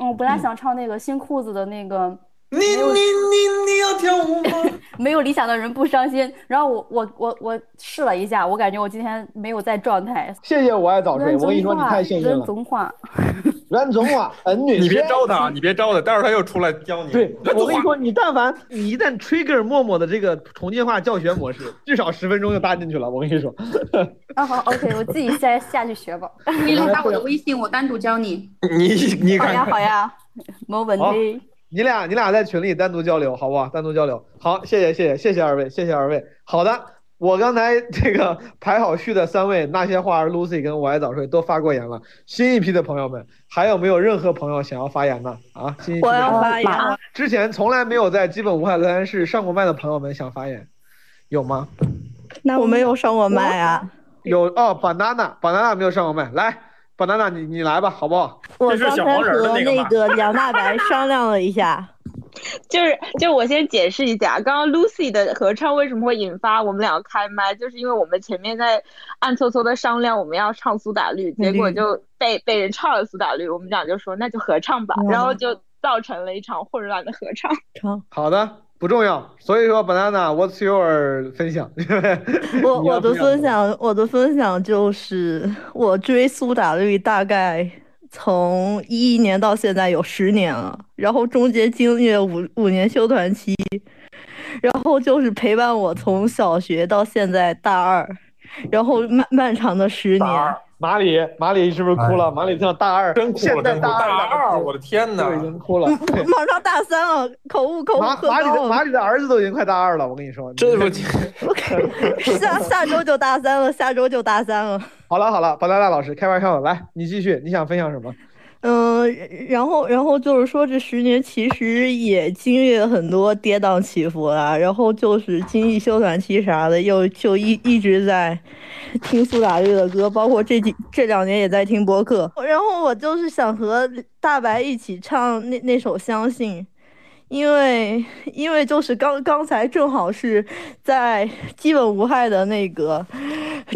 嗯，我本来想唱那个新裤子的那个。你你你你要跳舞吗？没有理想的人不伤心。然后我我我我试了一下，我感觉我今天没有在状态。谢谢我爱早睡，我跟你说你太幸运人了。总话，袁总话，恩女，你别招他，你别招他，待会儿他又出来教你。对，我跟你说，你但凡你一旦 trigger 默默的这个重庆话教学模式，至少十分钟就搭进去了。我跟你说，啊 好，OK，我自己下下去学吧。你加我的 微信，我单独教你。你你好呀好呀，没问题。你俩你俩在群里单独交流，好不好？单独交流。好，谢谢谢谢谢谢二位，谢谢二位。好的，我刚才 这个排好序的三位，那些话儿 Lucy 跟我爱早睡都发过言了。新一批的朋友们，还有没有任何朋友想要发言的？啊，新一批的我要发言啊之前从来没有在基本无害聊天室上过麦的朋友们想发言，有吗？那我没有上过麦啊。有哦，banana banana 没有上过麦，来，banana 你你来吧，好不好？我刚才和那个杨大白商量了一下，就是就我先解释一下，刚刚 Lucy 的合唱为什么会引发我们两个开麦，就是因为我们前面在暗搓搓的商量我们要唱苏打绿，结果就被被人唱了苏打绿，我们俩就说那就合唱吧，然后就造成了一场混乱的合唱。唱。好的，不重要。所以说，banana，what's your 分享？我我的分享分享，我的分享就是我追苏打绿大概从一一年到现在有十年了，然后中间经历了五五年休团期，然后就是陪伴我从小学到现在大二，然后漫漫长的十年。马里，马里是不是哭了？马里听到大二，真哭了现在大大二我的天哪都已经哭了。马上大三了，口误口误马马里的马里的儿子都已经快大二了，我跟你说。这不 下下周就大三了，下周就大三了。好了好了，巴拉拉老师开玩笑的，来，你继续，你想分享什么？嗯，然后，然后就是说，这十年其实也经历了很多跌宕起伏啦。然后就是经历休团期啥的，又就一一直在听苏打绿的歌，包括这几这两年也在听播客。然后我就是想和大白一起唱那那首《相信》。因为因为就是刚刚才正好是在基本无害的那个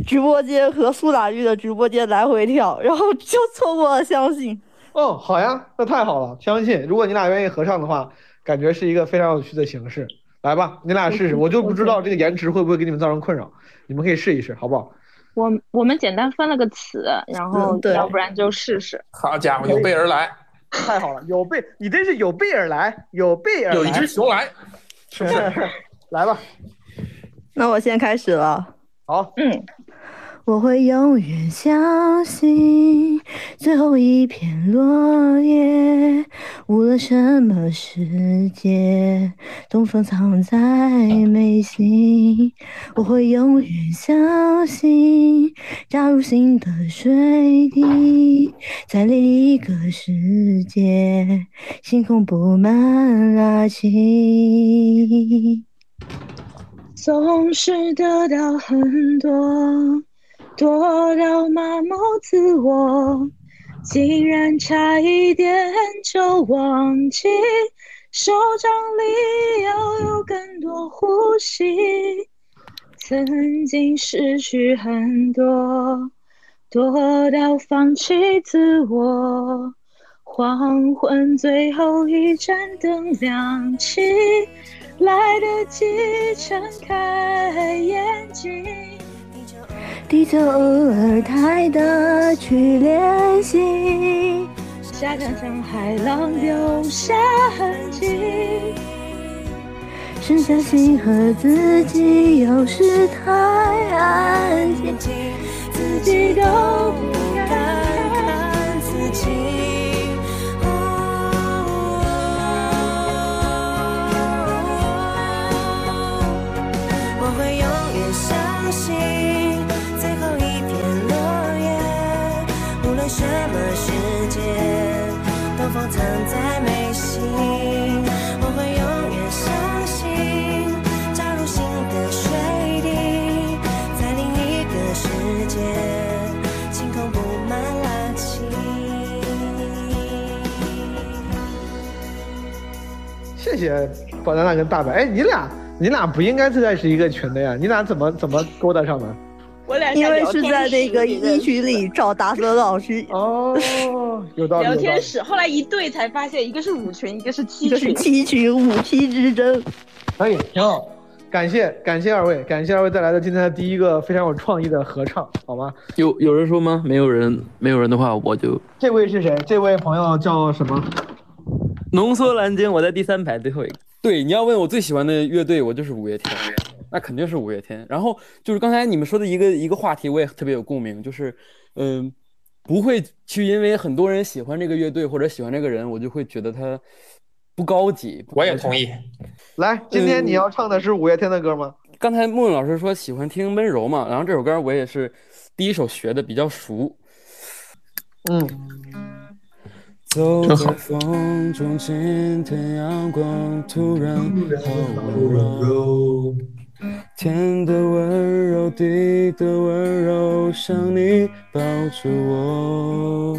直播间和苏打绿的直播间来回跳，然后就错过了相信。哦，好呀，那太好了，相信如果你俩愿意合唱的话，感觉是一个非常有趣的形式。来吧，你俩试试，我就不知道这个延迟会不会给你们造成困扰，你们可以试一试，好不好？我我们简单分了个词，然后要不然就试试。好家伙，有备而来，太好了，有备，你真是有备而来，有备而来，有一只熊来，是不是？来吧，那我先开始了。好，嗯，我会永远相信最后一片落叶，无论什么世界，东风藏在眉心。我会永远相信，加入新的水滴，在另一个世界，星空布满拉起。总是得到很多，多到麻木自我，竟然差一点就忘记，手掌里要有更多呼吸。曾经失去很多，多到放弃自我。黄昏最后一盏灯亮起，来得及睁开眼睛。地球偶尔抬的去练习，沙滩上海浪留下痕迹。剩下心和自己，有时太安静，自己都不敢看自己。东风藏在眉心。我会永远相信，加入新的水滴，在另一个世界，晴空布满拉起。谢谢宝娜娜跟大白。哎，你俩你俩不应该是在是一个群的呀？你俩怎么怎么勾搭上的？我俩因为是在那个一群里 找大泽老师。哦，有道理。聊天室，后来一对才发现，一个是五群，一个是七一个是群。七群五七之争。可以，挺好。感谢感谢二位，感谢二位带来的今天的第一个非常有创意的合唱，好吗？有有人说吗？没有人，没有人的话，我就这位是谁？这位朋友叫什么？浓缩蓝鲸，我在第三排最后一个。对，你要问我最喜欢的乐队，我就是五月天，那肯定是五月天。然后就是刚才你们说的一个一个话题，我也特别有共鸣，就是嗯、不会去因为很多人喜欢这个乐队或者喜欢这个人，我就会觉得他不高级。我也同意。来，今天你要唱的是五月天的歌吗？刚才木木老师说喜欢听温柔嘛，然后这首歌我也是第一首学的，比较熟。嗯，走在风中，今天阳光突然好温柔，天的温柔，地的温柔，像你抱着我，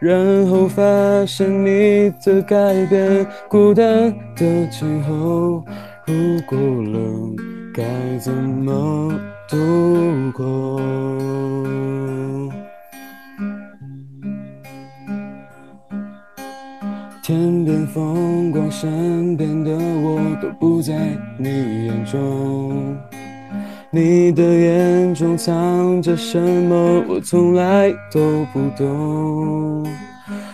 然后发现你的改变，孤单的今后，如果冷，该怎么度过？天边风光，身边的我都不在你眼中。你的眼中藏着什么，我从来都不懂。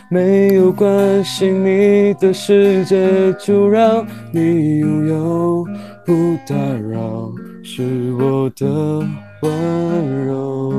没有关系，你的世界就让你拥有，不打扰是我的温柔。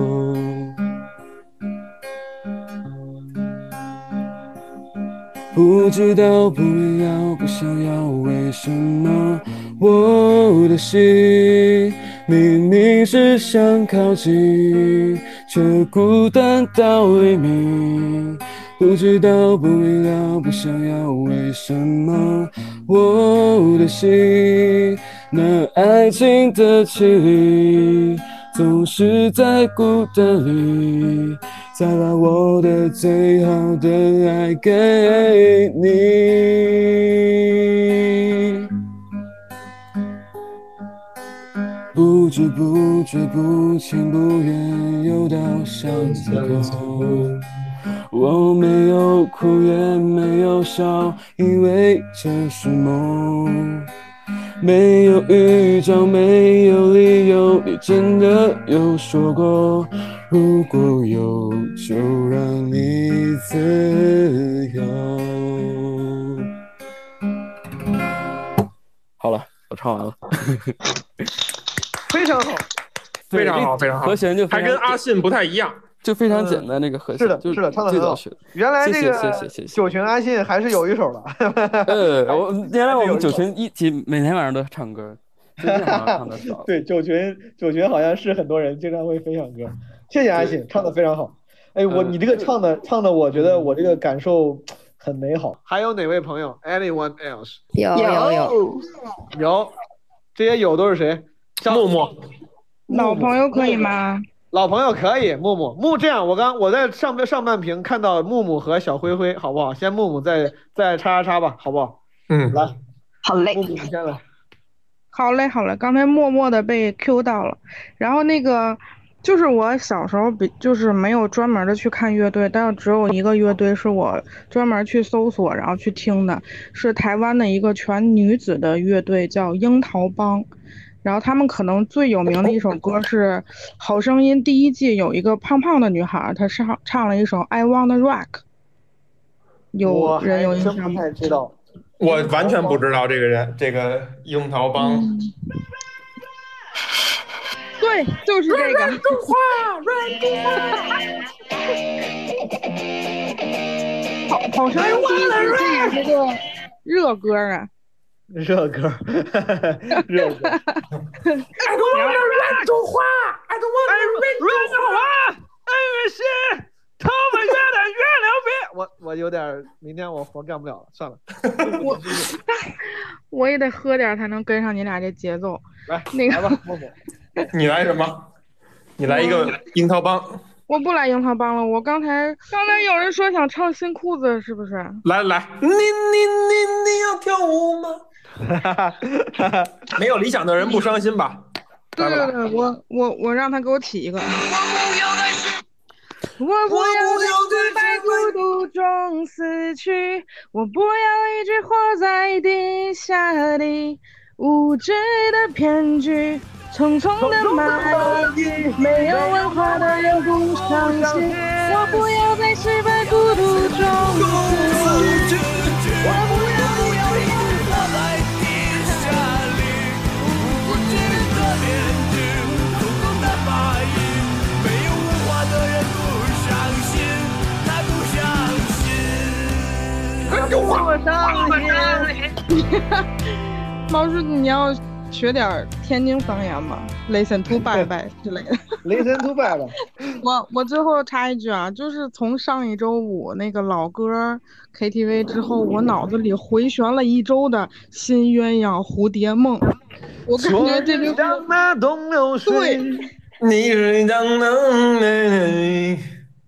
不知道，不明了，不想要，为什么我的心明明是想靠近，却孤单到黎明。不知道，不明了，不想要，为什么我的心那爱情的绮丽，总是在孤单里。再把我的最好的爱给你。不知不觉，不情不愿，又到巷子口。我没有哭，也没有笑，因为这是梦。没有预兆，没有理由，你真的有说过，如果有，就让你自由。好了，我唱完了。非常好，非常好，非常好，和弦就还跟阿信不太一样。就非常简单那个和弦，是的，就是的，唱的很好最早学的。。原来这谢谢个谢谢谢谢。九群阿信还是有一手的。呃，我原来我们九群一起每天晚上都唱歌，最近好像唱的少。对，九群九群好像是很多人经常会分享歌。谢谢阿信，唱的非常好。哎，我嗯你这个唱的唱的，我觉得我这个感受很美好。还有哪位朋友？Anyone else？有有有有，这些有都是谁？默默，老朋友可以吗？老朋友可以，木木木这样，我刚我在上半上半屏看到木木和小灰灰，好不好？先木木再 再叉叉叉吧，好不好？嗯，来，好嘞，木木你先来。好嘞，好嘞，刚才默默的被 Q 到了。然后那个就是我小时候比就是没有专门的去看乐队，但是只有一个乐队是我专门去搜索然后去听的，是台湾的一个全女子的乐队，叫樱桃帮。然后他们可能最有名的一首歌是《好声音》第一季有一个胖胖的女孩，她唱唱了一首《I Wanna Rock》，有人有印象吗？太知道。我完全不知道这个人，这个樱桃帮。对，就是这个。好好声音第一季这也是个热歌啊。热歌，热歌。I don't want a run 中华，I don't want a run 中华，爱越是头发越的越流鼻。我我有点儿，明天我活干不了了，算了。我 我也得喝点儿才能跟上你俩这节奏。来，那个来吧，默默。你来什么？你来一个樱桃帮。我不来樱桃帮了，我刚才刚才有人说想唱新裤子，是不是？来来，你你你你要跳舞吗？没有理想的人不伤心吧？对对对，我我我让他给我起一个。我不要在孤独中死去，我不要一直活在地下里，无知的骗局，匆匆的蚂蚁，没有文化的人不伤心。我不要在失败孤独中死去，我不我伤心。毛叔，你要学点天津方言吗？Listen to 拜拜之类的。Listen to 拜拜。我我最后插一句啊，就是从上一周五那个老歌 KTV 之后，我脑子里回旋了一周的《新鸳鸯蝴蝶梦》，我感觉这句歌那东流水。你是江南美，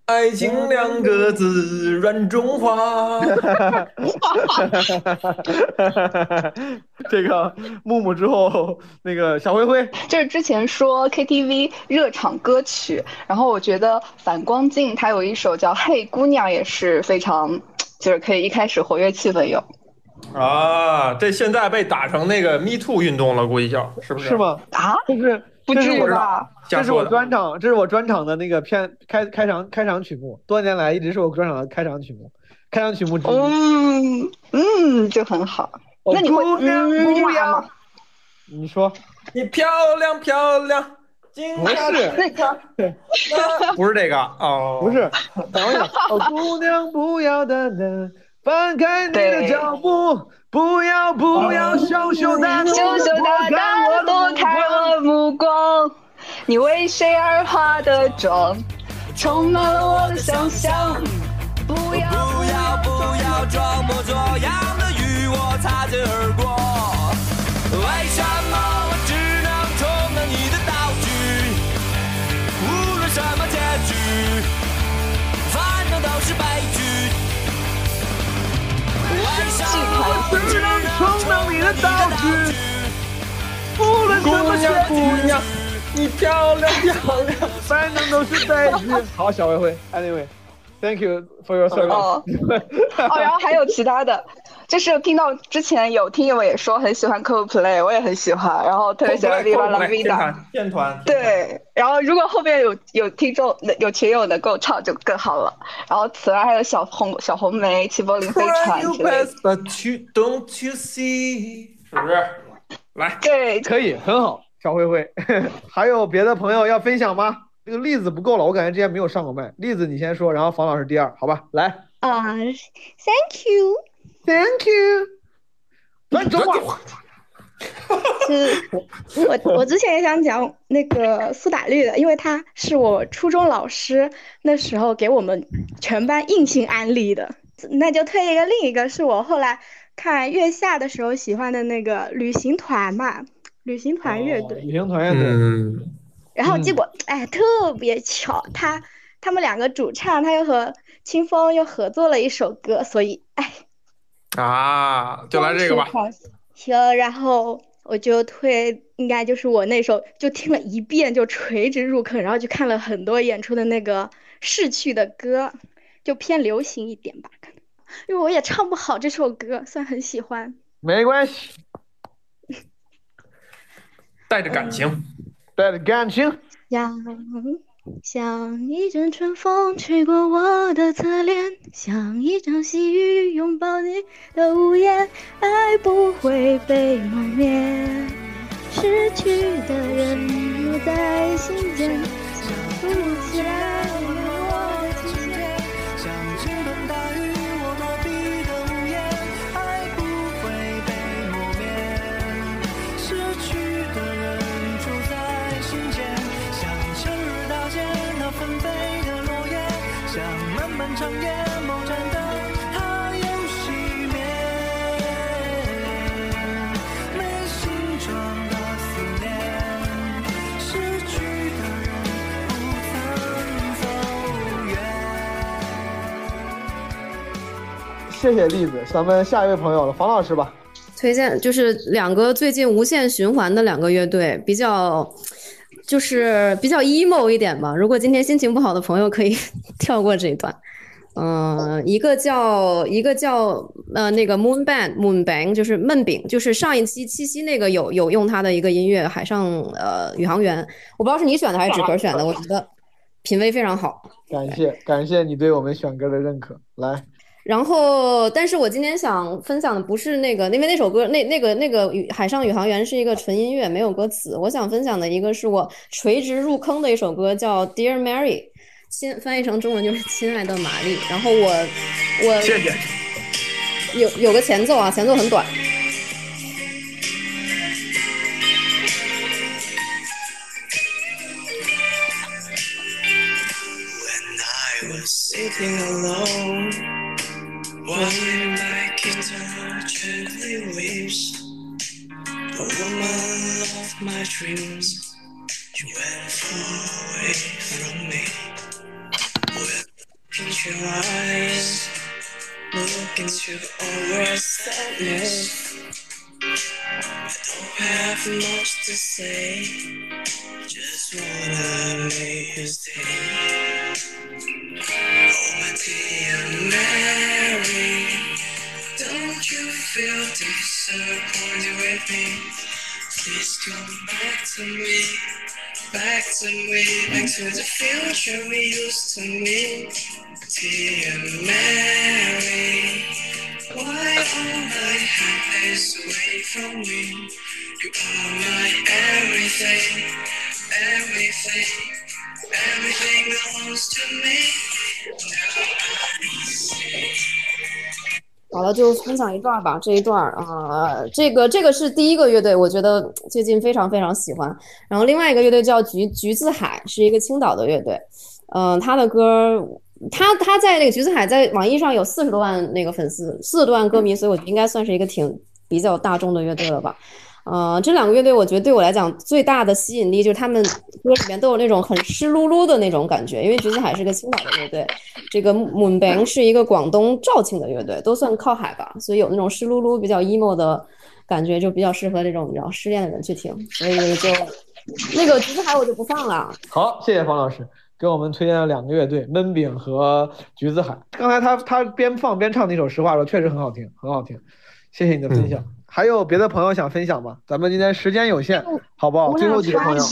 爱情两个字软中华。这个木木之后，那个小灰灰，就是之前说 KTV 热场歌曲，然后我觉得反光镜它有一首叫《嘿姑娘》，也是非常，就是可以一开始活跃气氛用。啊，这现在被打成那个 Me Too 运动了，估计叫是不是？是吗？啊，就是不这是我的至于吧？这是我专场，这是我专场的那个片开开场开场曲目，多年来一直是我专场的开场曲目，开场曲目之一。嗯嗯，就很好。哦那你会姑娘嗯不要吗？你说你漂亮漂亮，今不是那个 不是这个哦，不是，等一下，哦，姑娘不要等等，放开你的脚步，不要不要羞羞答答，羞羞答答的躲开我目光，你为谁而化的妆，充满了我的想象。不要不要不要装模作样的与我擦肩而过，为什么我只能充当你的道具？无论什么结局，反正都是悲剧。为什么我只能充当你的道具？不论什么结姑局娘，你漂亮漂亮，反正都是悲剧。好，小灰灰，Anyway，Thank you for your service 哦。哦，然后还有其他的，就是听到之前有听友也说很喜欢 Coldplay，我也很喜欢，然后特别喜欢 Viva La 天 Vida。团天团，对，然后如果后面有有听众有群友能够唱就更好了。然后此外还有小红小红梅、齐柏林飞船之类的。but you don't you see？是不是？来，对，可以，很好，小灰灰，还有别的朋友要分享吗？这个例子不够了，我感觉之前没有上过麦。例子你先说，然后房老师第二，好吧？来啊、t h a n k you，Thank you。来，走吧。是我我之前也想讲那个苏打绿的，因为他是我初中老师那时候给我们全班硬性安利的。那就推一个，另一个是我后来看月下的时候喜欢的那个旅行团嘛，旅行团乐队。旅行团乐队。嗯。然后结果，哎，特别巧，他他们两个主唱他又和清风又合作了一首歌，所以，哎。啊，就来这个吧。行，然后我就推，应该就是我那首，就听了一遍就垂直入坑，然后就看了很多演出的那个逝去的歌，就偏流行一点吧，可能，因为我也唱不好这首歌，虽然很喜欢。没关系，带着感情，带着感情。像像一阵春风吹过我的侧脸，像一场细雨拥抱你的屋檐，爱不会被磨灭，失去的人留在心间，想不起来漫长夜某盏灯它又熄灭，没形状的思念，失去的人不曾走远。谢谢栗子，咱们下一位朋友了，房老师吧。推荐就是两个最近无限循环的两个乐队，比较就是比较 emo 一点吧。如果今天心情不好的朋友可以 跳过这一段。嗯、一个叫一个叫呃那个 Moon Band Moon Bang，就是闷饼，就是上一期七夕那个有有用他的一个音乐《海上呃宇航员》，我不知道是你选的还是纸壳选的，我觉得品味非常好。感谢感谢你对我们选歌的认可，来。然后，但是我今天想分享的不是那个，因为那首歌那那个那个宇海上宇航员是一个纯音乐，没有歌词。我想分享的一个是我垂直入坑的一首歌，叫《Dear Mary》，亲翻译成中文就是“亲爱的玛丽”。然后我我谢谢有有个前奏啊，前奏很短。I was sitting alone, my guitar gently weeps. The woman of my dreams, you went far away from Into your eyes, look into all our sadness. I don't have much to say, just wanna make you stay. Oh, my dear Mary, don't you feel disappointed with me? Please come back to me, back to me, back to the future we used to meet. Dear Mary, why all my happiness away from me? You are my everything, everything, everything belongs to me. Now I see. 好了，就分享一段吧。这一段啊、这个这个是第一个乐队，我觉得最近非常非常喜欢。然后另外一个乐队叫橘橘子海，是一个青岛的乐队。嗯、他的歌，他他在那个橘子海在网易上有四十多万那个粉丝，四十多万歌迷，所以我觉得应该算是一个挺比较大众的乐队了吧。呃，这两个乐队，我觉得对我来讲最大的吸引力就是他们歌里面都有那种很湿漉漉的那种感觉。因为橘子海是个青岛的乐队，这个 Moonbang 是一个广东肇庆的乐队，都算靠海吧，所以有那种湿漉漉、比较 emo 的感觉，就比较适合这种比较失恋的人去听。所以就那个橘子海我就不放了。好，谢谢方老师给我们推荐了两个乐队，闷饼和橘子海。刚才他他边放边唱那首《实话说》，确实很好听，很好听。谢谢你的分享。还有别的朋友想分享吗？咱们今天时间有限，好不好？最后几个朋友。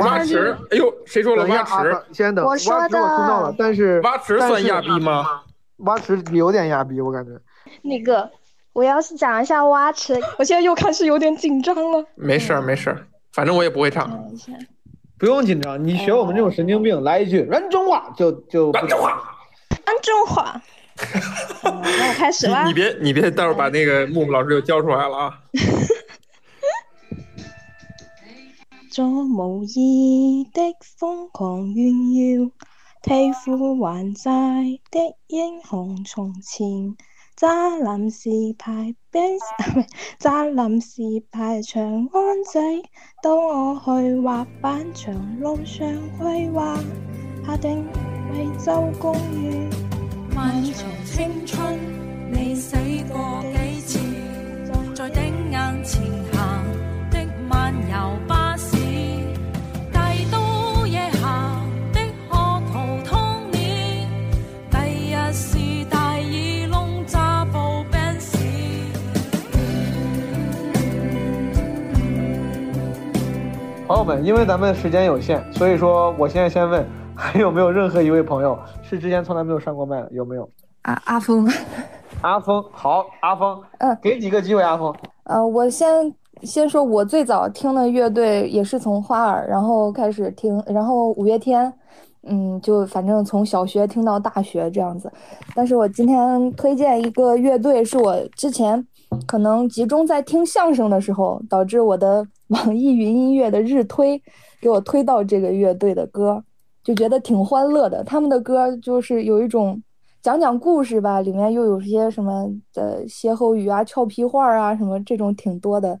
蛙池，哎呦，谁说了等一下蛙池啊？先等，蛙池我听到了，但是蛙池算亚逼吗？蛙池有点亚逼，我感觉。那个，我要是讲一下蛙池，我现在又开始有点紧张了。没事儿，没事儿，反正我也不会唱。不用紧张，你学我们这种神经病，来一句人中话就就人中话，安中话。嗯那我开始啦你。别你别，待会儿把那个木木老师就教出来了啊！做無意的瘋狂炫耀，替父還債的英雄從前。渣男是排兵，渣男是排長安仔。到我去滑板場路上規劃，下定惠州公園。漫長青春，你死過幾次？在頂硬前行的漫遊巴士，大都夜行的學徒童年，第日是大耳窿揸部 Benz。朋友们，因为咱们时间有限，所以说我现在先问，还有没有任何一位朋友是之前从来没有上过麦的？有没有？啊，阿峰，阿峰，好，阿峰，嗯，给几个机会，阿峰。呃，我先先说，我最早听的乐队也是从花儿，然后开始听，然后五月天，嗯，就反正从小学听到大学这样子。但是我今天推荐一个乐队，是我之前可能集中在听相声的时候，导致我的网易云音乐的日推给我推到这个乐队的歌，就觉得挺欢乐的。他们的歌就是有一种。讲讲故事吧，里面又有些什么的歇后语啊、俏皮话啊，什么这种挺多的。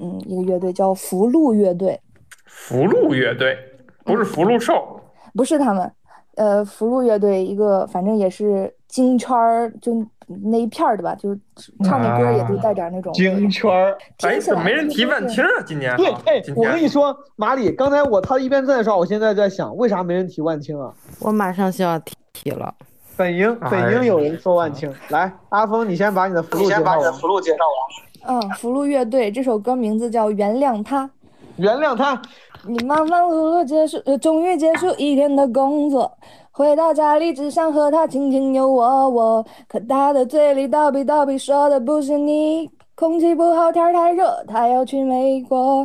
嗯，一个乐队叫福禄乐队，福禄乐队不是福禄寿，不是他们。呃，福禄乐队一个反正也是京圈儿，就那一片儿的吧，就是唱的歌也都带点那种京圈儿。哎，怎么没人提万青啊？今年对，哎，我跟你说，马里，刚才我他一边在说，我现在在想，为啥没人提万青啊？我马上就要提提了。本营哎本应有人说万青，来，阿峰，你先把你的福禄介绍完。禄介绍完。嗯，福禄乐队这首歌名字叫《原谅他》。原谅他。你忙忙碌碌结束，呃终于结束一天的工作，回到家里只想和他卿卿又我我，可他的嘴里叨逼叨逼说的不是你，空气不好，天儿太热，他要去美国，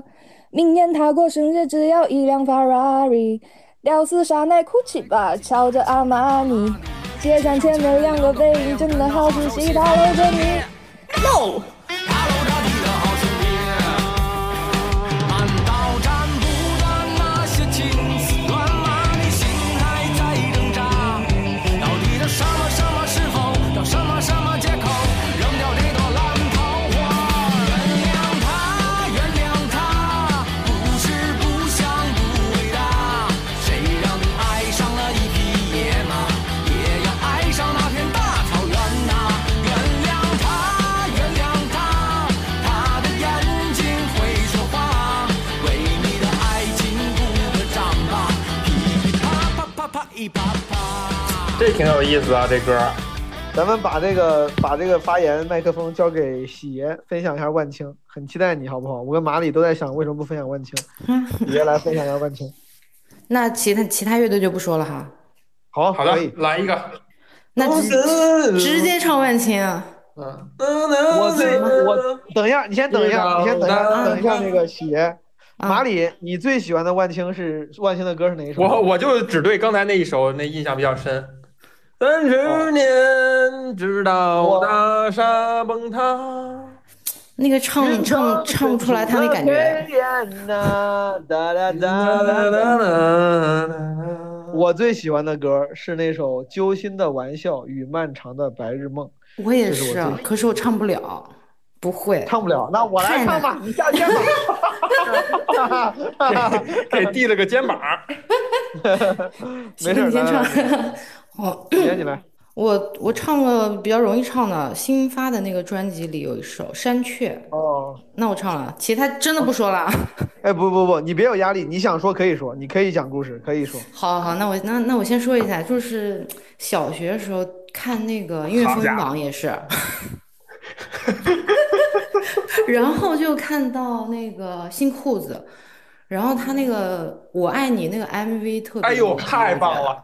明年他过生日只要一辆法拉利，屌丝傻奶哭泣吧，瞧着阿玛尼，街上前的两个背影真的好熟悉，他搂着你，no。这挺有意思啊，这歌。咱们把这个把这个发言麦克风交给喜爷，分享一下万青，很期待你好不好？我跟马里都在想，为什么不分享万青？喜爷来分享一下万青。那其他其他乐队就不说了哈。好，好的，来一个。那直直接唱万青啊。嗯，我最我等一下，你先等一下，你先等一下，嗯等一下那个喜爷。马里，你最喜欢的万青是万青的歌是哪一首？我我就只对刚才那一首那印象比较深。三十年，直到大厦崩塌。那个唱唱唱不出来他那感觉。我最喜欢的歌是那首《揪心的玩笑与漫长的白日梦》。我也是可是我唱不了，不会，唱不了。那我来唱吧，你下肩膀。给递了个肩膀。没事，你先唱来。来来哦，喜爷你来。我我唱个比较容易唱的，新发的那个专辑里有一首《山雀》。哦，那我唱了，其他真的不说了。哎，不不不，你别有压力，你想说可以说，你可以讲故事，可以说。好好，那我那那我先说一下，就是小学的时候看那个音乐风云榜也是，然后就看到那个新裤子，然后他那个我爱你那个 MV 特别哎呦，太棒！了！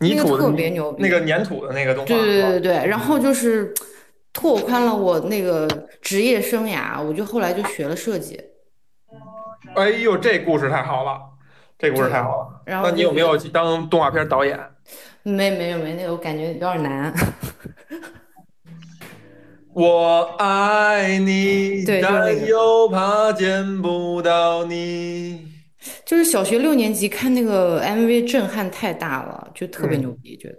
泥那个土特别牛逼那个粘土的那个动画。对对对对，然后就是拓宽了我那个职业生涯，我就后来就学了设计。哎呦，这故事太好了，这故事太好了。然后那你有没有去当动画片导演？没没有没那个，我感觉有点难。我爱你，对就是那个但又怕见不到你。就是小学六年级看那个 MV 震撼太大了，就特别嗯牛逼，觉得。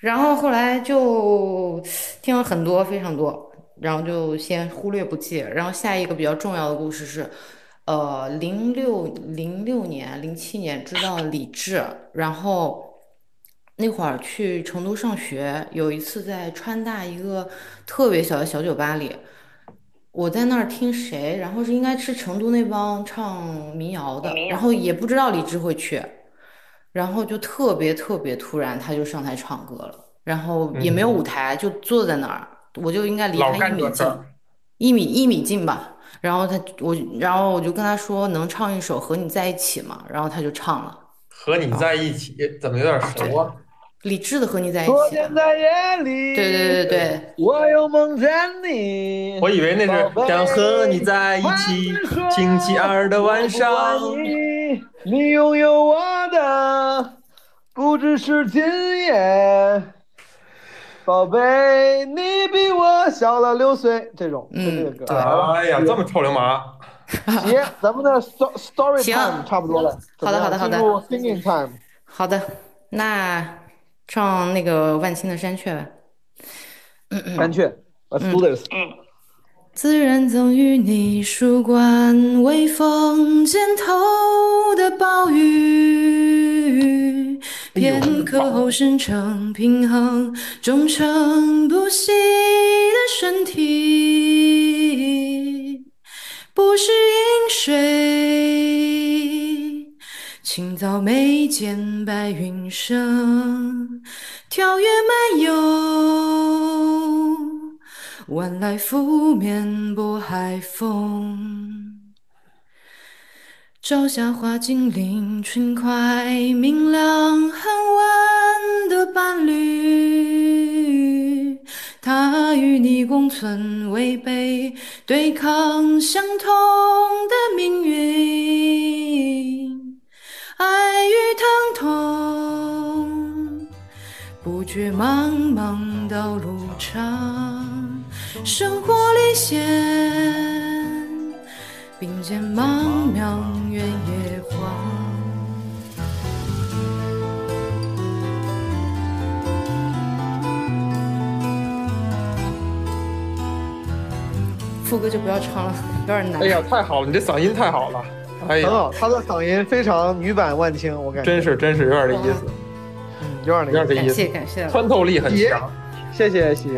然后后来就听了很多，非常多，然后就先忽略不计。然后下一个比较重要的故事是，呃，零六零六年、零七年知道李志，然后那会儿去成都上学，有一次在川大一个特别小的小酒吧里，我在那儿听谁，然后是应该是成都那帮唱民谣的，然后也不知道李志会去，然后就特别特别突然，他就上台唱歌了，然后也没有舞台，就坐在那儿，我就应该离他一米近一米一米近吧。然后他我，然后我就跟他说能唱一首《和你在一起》吗？然后他就唱了和你在一起，怎么有点熟啊？李志的《和你在一起》。昨天在夜里，对对对对，我又梦见你。我以为那是想和你在一起，星期二的晚上。你，你拥有我的不只是今夜，宝贝，你比我小了六岁。这种，就这个歌。哎呀，这么臭流氓！行，咱们的 sto- story time 差不多了。好的好的好的进入 singing time。好的，那唱那个万青的《山雀》吧。山雀，Let's do this。自然赠予你树冠，微风肩头的暴雨，片刻后生成平衡，忠诚不息的身体，不是饮水。清早眉间白云生，跳跃漫游，晚来拂面拨海风。朝霞花精灵，轻快明亮很晚的伴侣，他与你共存违背，对抗相同的命运。爱与疼痛，不觉茫茫道路长，生活历险，并肩茫茫原野荒。副歌就不要唱了，有点难。哎呀，太好了，你这嗓音太好了，哎呀，很好，他的嗓音非常女版万青，我感觉。真是真是有点这意思，有点那有点这意思，感谢感谢穿透力很强。谢谢喜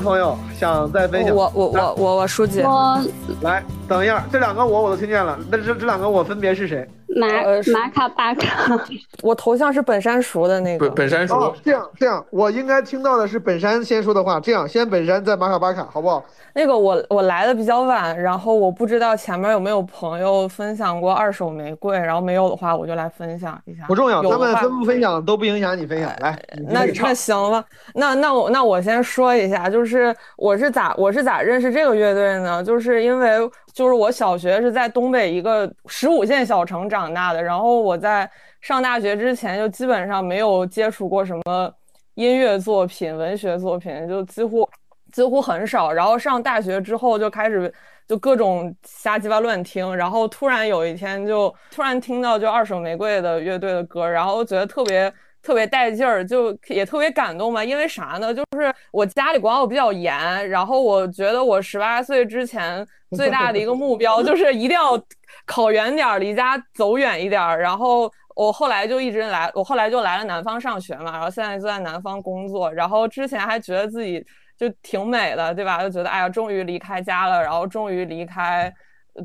的朋友想再分享？我我我我我书记，我来，等一下，这两个我我都听见了，那这这两个我分别是谁？马马卡巴卡，我头像是本山熟的那个。本山哦，这样这样，我应该听到的是本山先说的话。这样，先本山，再马卡巴卡，好不好？那个我我来的比较晚，然后我不知道前面有没有朋友分享过二手玫瑰，然后没有的话我就来分享一下。不重要，他们分不分享都不影响你分享。来，那那行吧，那那我那我先说一下，就是我是咋我是咋认识这个乐队呢？就是因为就是我小学是在东北一个十五线小城长大的，然后我在上大学之前就基本上没有接触过什么音乐作品、文学作品，就几乎几乎很少。然后上大学之后就开始就各种瞎鸡巴乱听，然后突然有一天就突然听到就二手玫瑰的乐队的歌，然后觉得特别特别带劲儿，就也特别感动吧。因为啥呢？就是我家里管我比较严，然后我觉得我十八岁之前 最大的一个目标就是一定要考远点儿，离家走远一点儿。然后我后来就一直来，我后来就来了南方上学嘛，然后现在就在南方工作。然后之前还觉得自己就挺美的，对吧？就觉得哎呀，终于离开家了，然后终于离开。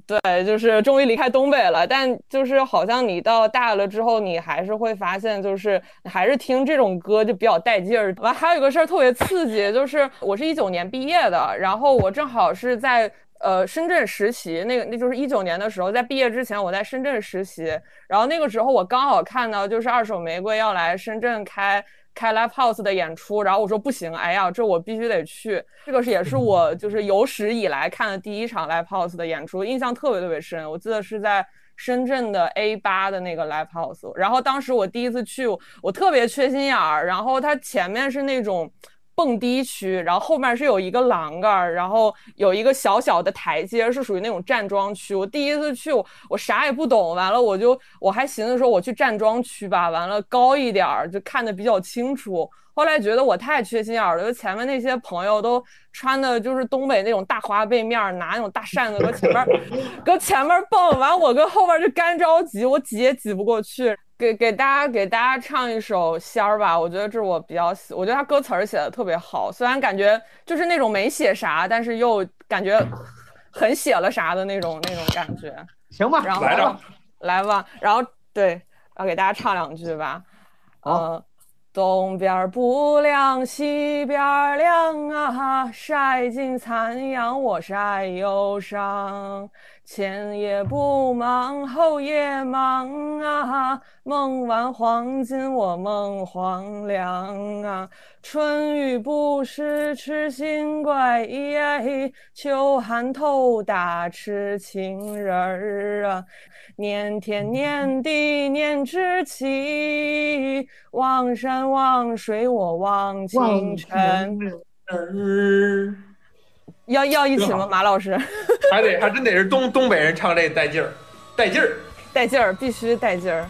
对，就是终于离开东北了，但就是好像你到大了之后，你还是会发现，就是还是听这种歌就比较带劲儿。完，还有一个事儿特别刺激，就是我是一九年毕业的，然后我正好是在呃深圳实习，那个那就是一九年的时候，在毕业之前我在深圳实习，然后那个时候我刚好看到就是二手玫瑰要来深圳开。开 live house 的演出，然后我说不行，哎呀，这我必须得去。这个是也是我就是有史以来看的第一场 live house 的演出，印象特别特别深。我记得是在深圳的 A 八的那个 live house，然后当时我第一次去，我特别缺心眼儿，然后它前面是那种。蹦迪区，然后后面是有一个栏杆，然后有一个小小的台阶，是属于那种站桩区。我第一次去，我啥也不懂，完了我就我还寻思说我去站桩区吧，完了高一点儿就看得比较清楚。后来觉得我太缺心眼了，就前面那些朋友都穿的就是东北那种大花背面，拿那种大扇子搁前面 搁前面蹦，完我跟后面就干着急，我挤也挤不过去。给给大家给大家唱一首仙儿吧，我觉得这是我比较喜，我觉得他歌词儿写的特别好，虽然感觉就是那种没写啥，但是又感觉很写了啥的那种那种感觉。行吧，然后来着，来吧，然后对，要给大家唱两句吧。嗯，东边不亮西边亮啊，晒尽残阳我晒忧伤。前夜不忙，后夜忙啊，梦完黄金我梦黄粱啊。春雨不湿痴心怪，秋寒透打痴情人儿啊。念天念地念知己，望山望水我望清晨。要要一起吗，马老师？还得还真得是东东北人唱这带劲儿，带劲儿，带劲儿，必须带劲儿。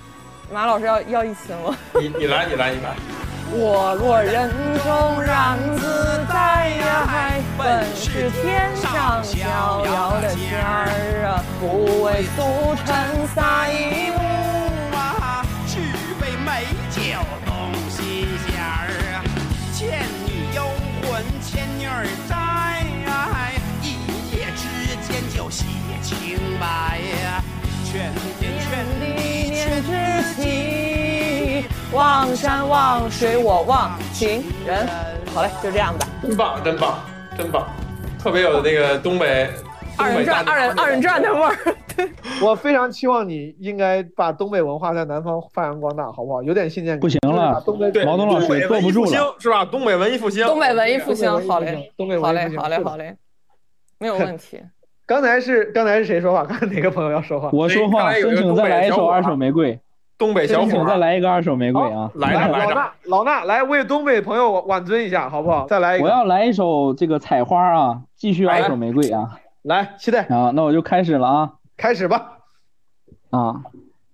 马老师要要一起吗？你你来，你来，你来。我若人中让自在呀，本是天上逍遥的仙儿啊，不为俗尘撒一物啊，只为美酒动心弦儿啊。倩女幽魂倩女儿在。写清白呀，全天全地念知己，望山望水我望情人。好嘞，就这样吧。真棒，真棒，真棒，特别有那个东北二人转、二人二人转的味儿。我非常期望你应该把东北文化在南方发扬光大，好不好？有点信念感。不行了，东北毛东老师坐不住了，是吧？东北文艺复兴，东北文艺复兴，好嘞，东北好嘞，好嘞，好嘞，没有问题。刚才是刚才是谁说话？刚才哪个朋友要说话？我说话，申请再来一首《二手玫瑰》。东北小伙，再来一个《二手玫瑰》啊！来来来着，老衲来为东北朋友挽尊一下，好不好？再来一个。我要来一首这个采花啊，继续《二手玫瑰》啊！来，期待啊！那我就开始了啊！开始吧！啊，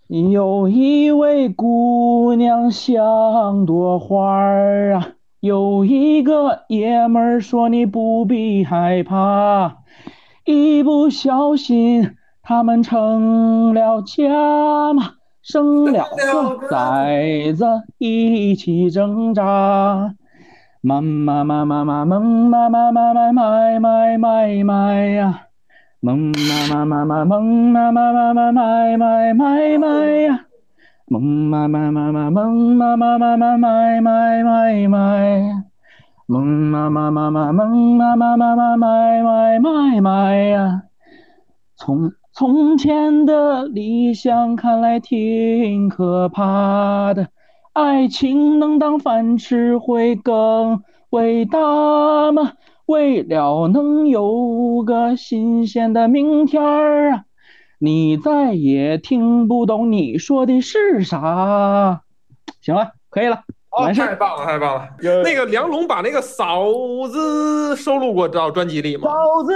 有一位姑娘像朵花儿啊，有一个爷们儿说你不必害怕。一不小心，他们成了家嘛，生了个崽子，一起挣扎。妈妈妈妈妈妈妈妈妈妈买买买买呀，妈妈妈妈妈妈妈妈妈妈买买买买呀，妈妈妈妈妈妈妈妈妈妈买买买买。梦妈妈妈妈梦妈妈妈妈买买买买呀！从从前的理想看来挺可怕的，爱情能当饭吃会更伟大吗？为了能有个新鲜的明天儿啊，你再也听不懂你说的是啥。行了，可以了。哦，太棒了，太棒了！那个梁龙把那个嫂子收录过到专辑里吗？嫂子，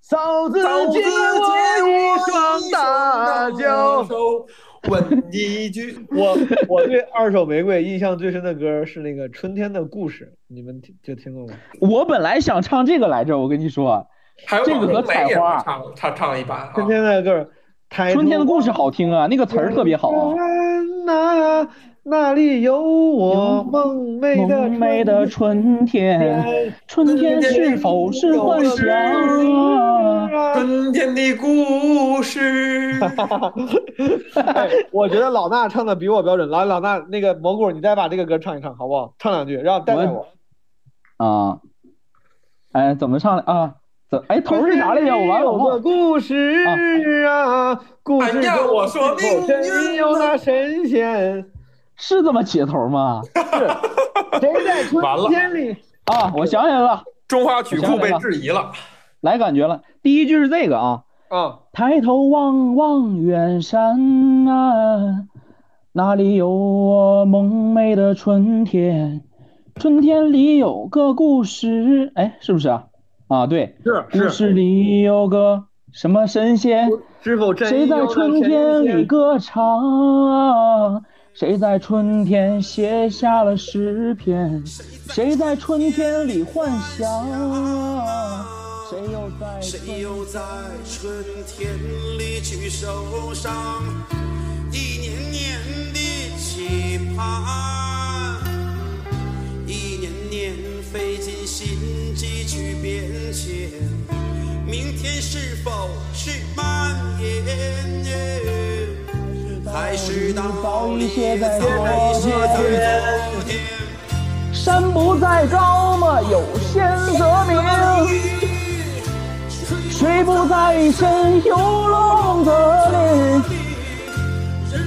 嫂子，借我一双大脚，问一句。我我对二手玫瑰印象最深的歌是那个《春天的故事》，你们听就听过吗？我本来想唱这个来着，我跟你说，还有这个和采花，唱唱唱了一把啊。春天的歌，抬春天的故事好听啊，那个词儿特别好啊。那那里有我梦寐的春天，春天是否是幻想？春天的故事。哎，我觉得老衲唱的比我标准。来，老衲那个蘑菇，你再把这个歌唱一唱，好不好？唱两句，让带带我。啊，哎，怎么唱的啊？怎哎头是啥来着？我完了，我忘了。故事啊，故事哎呀中我真有那神仙？是这么起头吗？是谁在春天里？啊，我想起来了，中华曲库被质疑了。来感觉了。第一句是这个啊，啊，抬头望望远山啊，那里有我梦寐的春天？春天里有个故事，哎，是不是啊？啊，对，是故事里有个什么神仙？是否真谁在春天里？歌唱？谁在春天写下了诗篇？谁在春天里幻想？谁又在谁又在春天里去受伤？一年年的期盼，一年年费尽心机去变迁。明天是否是蔓延？还是道理写在早已写在昨天？山不在高嘛，有仙则名；水不在深，有龙则灵。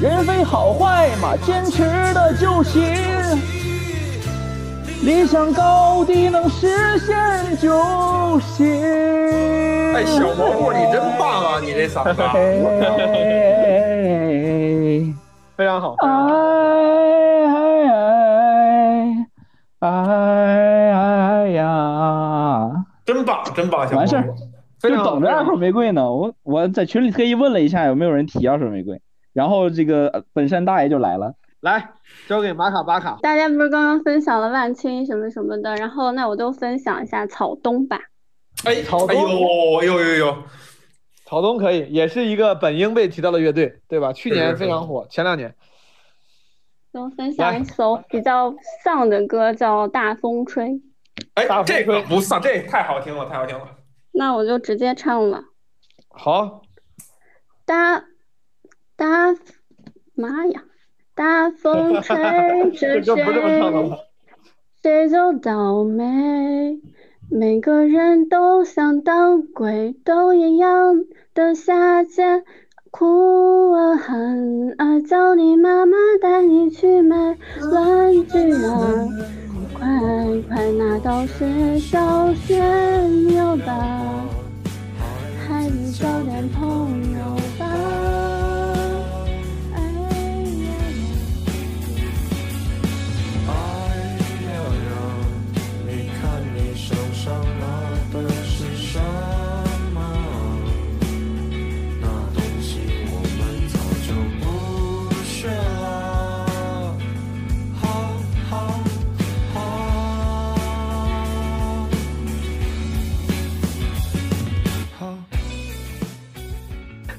人非好坏嘛，坚持的就行。理想高低能实现就行。哎，小蘑菇，你真棒啊！你这嗓子。非常好。哎哎哎哎呀！真棒，真棒，小蘑菇。完事儿，就等着二手玫瑰呢。我我在群里特意问了一下有没有人提二手玫瑰，然后这个呃本山大爷就来了。来，交给马卡巴卡。大家不是刚刚分享了万青什么什么的，然后那我就分享一下草东吧。哎，草东哎呦呦呦呦，草东可以，也是一个本应被提到的乐队，对吧？去年非常火，前两年。我分享一首比较丧的歌，叫《大风吹》。哎，这个不丧，这太好听了，太好听了。那我就直接唱了。好，大大妈呀！大风吹着 谁，谁就倒霉。每个人都想当鬼，都一样的下贱，哭啊喊啊，叫你妈妈带你去买玩具啊！快快拿到学校炫耀吧，孩子交点朋友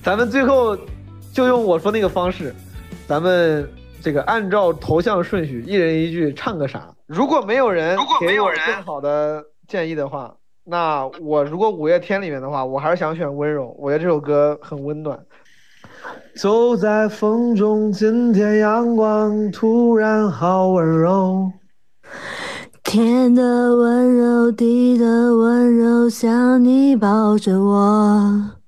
咱们最后就用我说那个方式，咱们这个按照头像顺序，一人一句唱个啥。如果没有人给我更好的建议的话，那我如果五月天里面的话，我还是想选温柔。我觉得这首歌很温暖。走在风中，今天阳光突然好温柔。天的温柔，地的温柔，像你抱着我。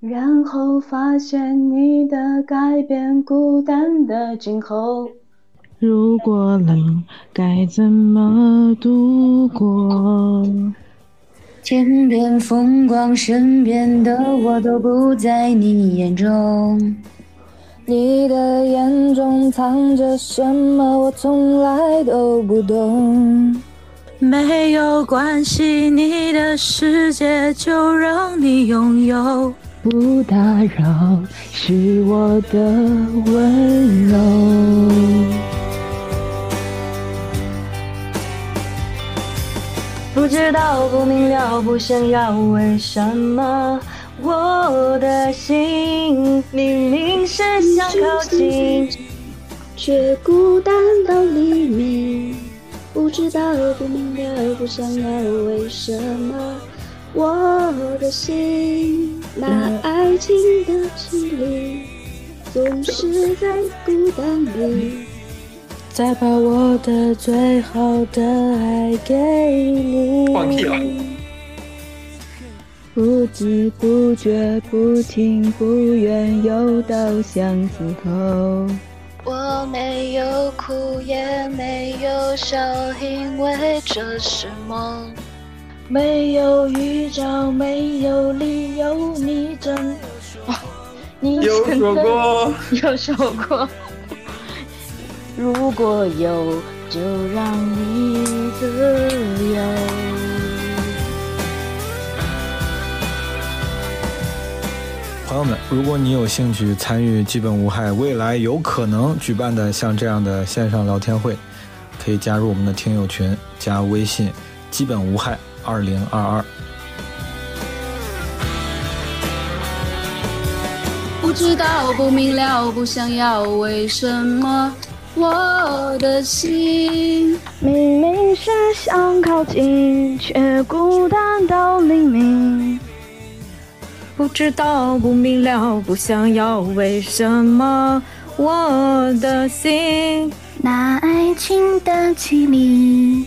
然后发现你的改变，孤单的今后。如果冷，该怎么度过？天边风光，身边的我都不在你眼中。你的眼中藏着什么？我从来都不懂。没有关系，你的世界就让你拥有。不打扰，是我的温柔。不知道，不明了，不想要，为什么我的心明明是想靠近，却孤单到黎明。不知道，不明了，不想要，为什么我的心那爱情的绮丽，总是在孤单里。再把我的最好的爱给你。放屁了。不知不觉，不情不愿，又到巷子口。我没有哭，也没有笑，因为这是梦。没有预兆，没有理由，你真，啊你有真的说过，有说过。如果有，就让你自由。朋友们，如果你有兴趣参与基本无害未来有可能举办的像这样的线上聊天会，可以加入我们的听友群，加微信“基本无害二零二二”。不知道，不明了，不想要，为什么我的心明明是想靠近，却孤单到黎明。不知道，不明了，不想要，为什么我的心那爱情的绮丽，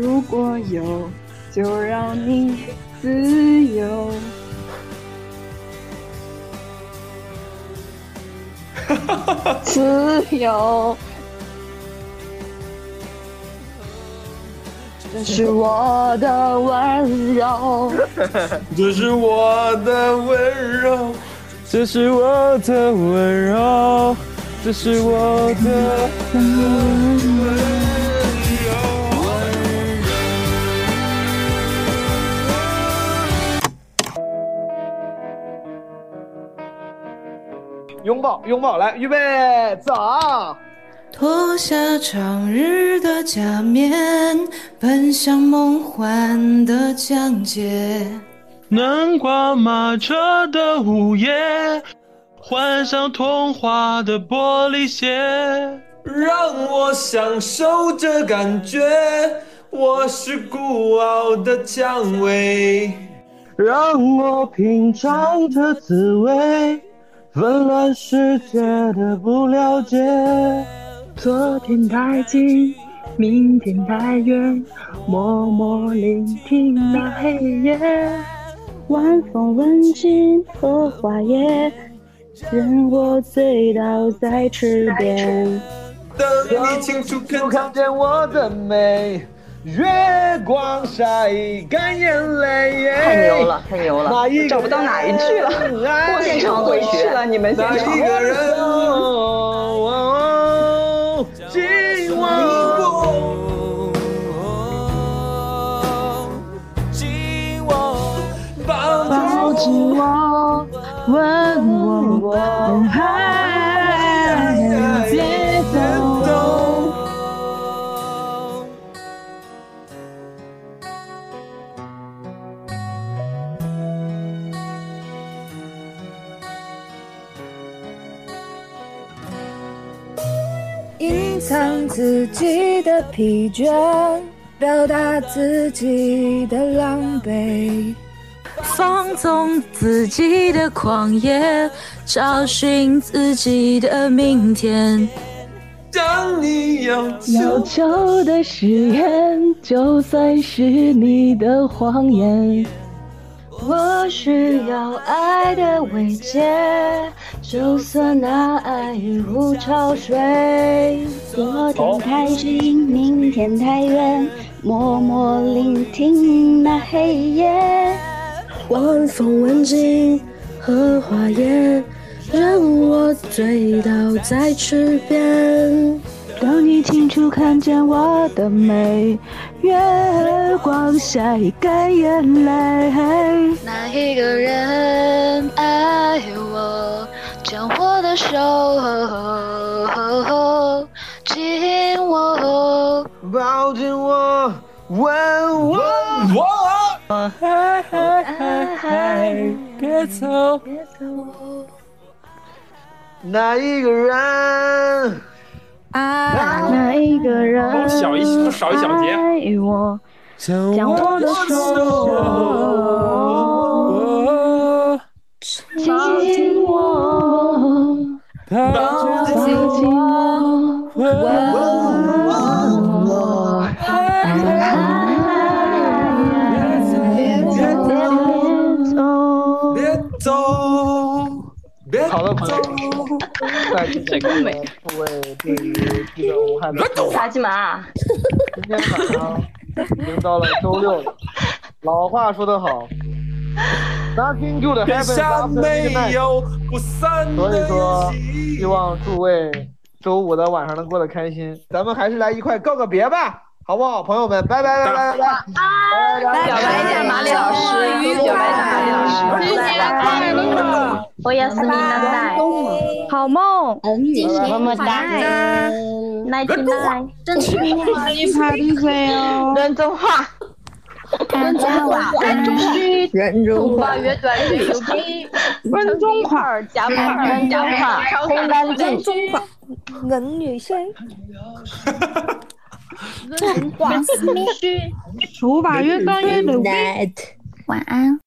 如果有，就让你自由。自由，这是我的温柔。这是我的温柔，这是我的温柔，这是我的温柔。拥抱，拥抱，来，预备，走。脱下长日的假面，奔向梦幻的疆界。南瓜马车的午夜，换上童话的玻璃鞋，让我享受这感觉。我是孤傲的蔷薇，让我品尝这滋味。纷乱世界的不了解，昨天太近，明天太远，默默聆听那黑夜。晚风吻尽荷花叶，任我醉倒在池边。等你清楚看看见我的美，月光晒干眼泪。太牛了，太牛了哪一个，找不到哪一句了，我现场回去了，你们现哪场。一个人？哦今晚。抱我，吻我，我还藏自己的疲倦，表达自己的狼狈，放纵自己的狂野，找寻自己的明天。当你要要求的誓言，就算是你的谎言。我需要爱的慰藉，就算那爱已如潮水。昨天太近，明天太远，默默聆听那黑夜。晚风吻尽荷花叶，任我醉倒在池边。当你清楚看见我的美，月光下一干眼泪。那一个人爱我，将我的手紧握，抱紧我，吻我。嗨嗨嗨嗨，别走。别走。那一个人，爱那一个人？少一小节爱我，将我的手紧握，抱紧我，吻我，别走，别好的朋友走。在今天的诸位对于基本无害的啥鸡嘛？今天晚上已经到了周六了，老话说得好，Nothing good happens 下 after 没 midnight。有不散所以说，希望诸位周五的晚上能过得开心。咱们还是来一块告个别吧，好不好，朋友们？拜拜拜拜拜拜！表白一下马里老师，表白一下马里老师，新年快乐！我也是你的爱，好梦，么么哒，night night，真是你拍的飞哦，人中话，人中话，人中须，人中话。越短越有劲，人中话，加派人加派，红蓝人中话，人女生，人中话，须，书法越短越牛逼。晚安。